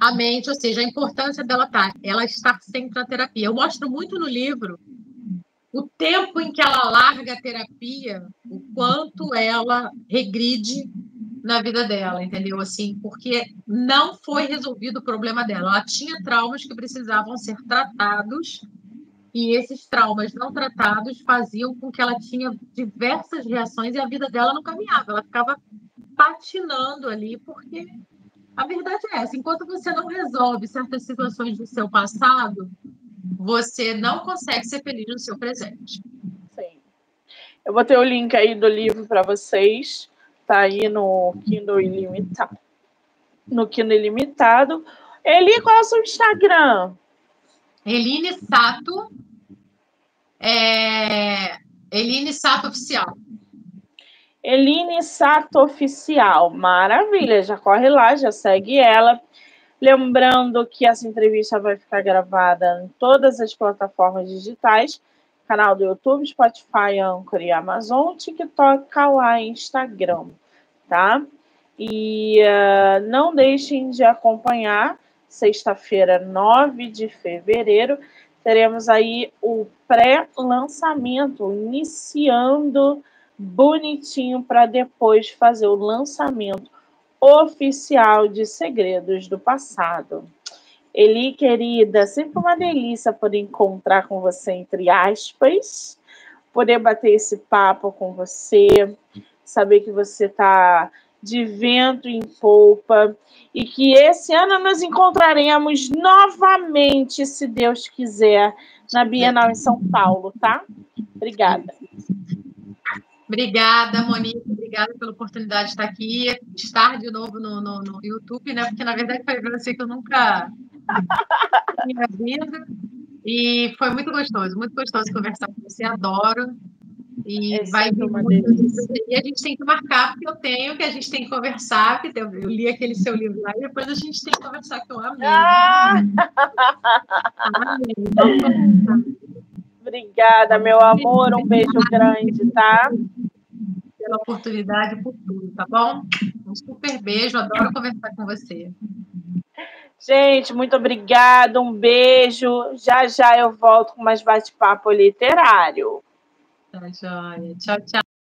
a mente, ou seja, a importância dela tá, ela estar sempre na terapia. Eu mostro muito no livro o tempo em que ela larga a terapia, o quanto ela regride na vida dela, entendeu? Assim, porque não foi resolvido o problema dela. Ela tinha traumas que precisavam ser tratados e esses traumas não tratados faziam com que ela tinha diversas reações e a vida dela não caminhava. Ela ficava patinando ali porque a verdade é essa. Enquanto você não resolve certas situações do seu passado, você não consegue ser feliz no seu presente. Sim. Eu botei o link aí do livro para vocês. Tá aí no Kindle Ilimitado. No Kindle Ilimitado. Eli, qual é o seu Instagram? Eline Sato. É... Eline Sato Oficial. Eline Sato Oficial. Maravilha, já corre lá, já segue ela. Lembrando que essa entrevista vai ficar gravada em todas as plataformas digitais canal do YouTube, Spotify, Anchor e Amazon, TikTok, Kawaii, Instagram, tá? E uh, não deixem de acompanhar sexta-feira, 9 de fevereiro, teremos aí o pré-lançamento, iniciando bonitinho para depois fazer o lançamento oficial de Segredos do Passado. Eli, querida, sempre uma delícia poder encontrar com você, entre aspas, poder bater esse papo com você, saber que você está de vento em polpa e que esse ano nos encontraremos novamente, se Deus quiser, na Bienal em São Paulo, tá? Obrigada. Obrigada, Monique. Obrigada pela oportunidade de estar aqui, estar de novo no, no, no YouTube, né? Porque na verdade foi você que eu nunca tinha vindo. E foi muito gostoso, muito gostoso conversar com você, adoro. E é vai vir muito. E a gente tem que marcar, porque eu tenho, que a gente tem que conversar, eu, eu li aquele seu livro lá, e depois a gente tem que conversar, que eu amei. Ah! amei. <laughs> Obrigada, meu amor. Um beijo grande, tá? Pela oportunidade, por tudo, tá bom? Um super beijo, adoro conversar com você. Gente, muito obrigada, um beijo. Já já eu volto com mais bate-papo literário. Tá. Tchau, tchau.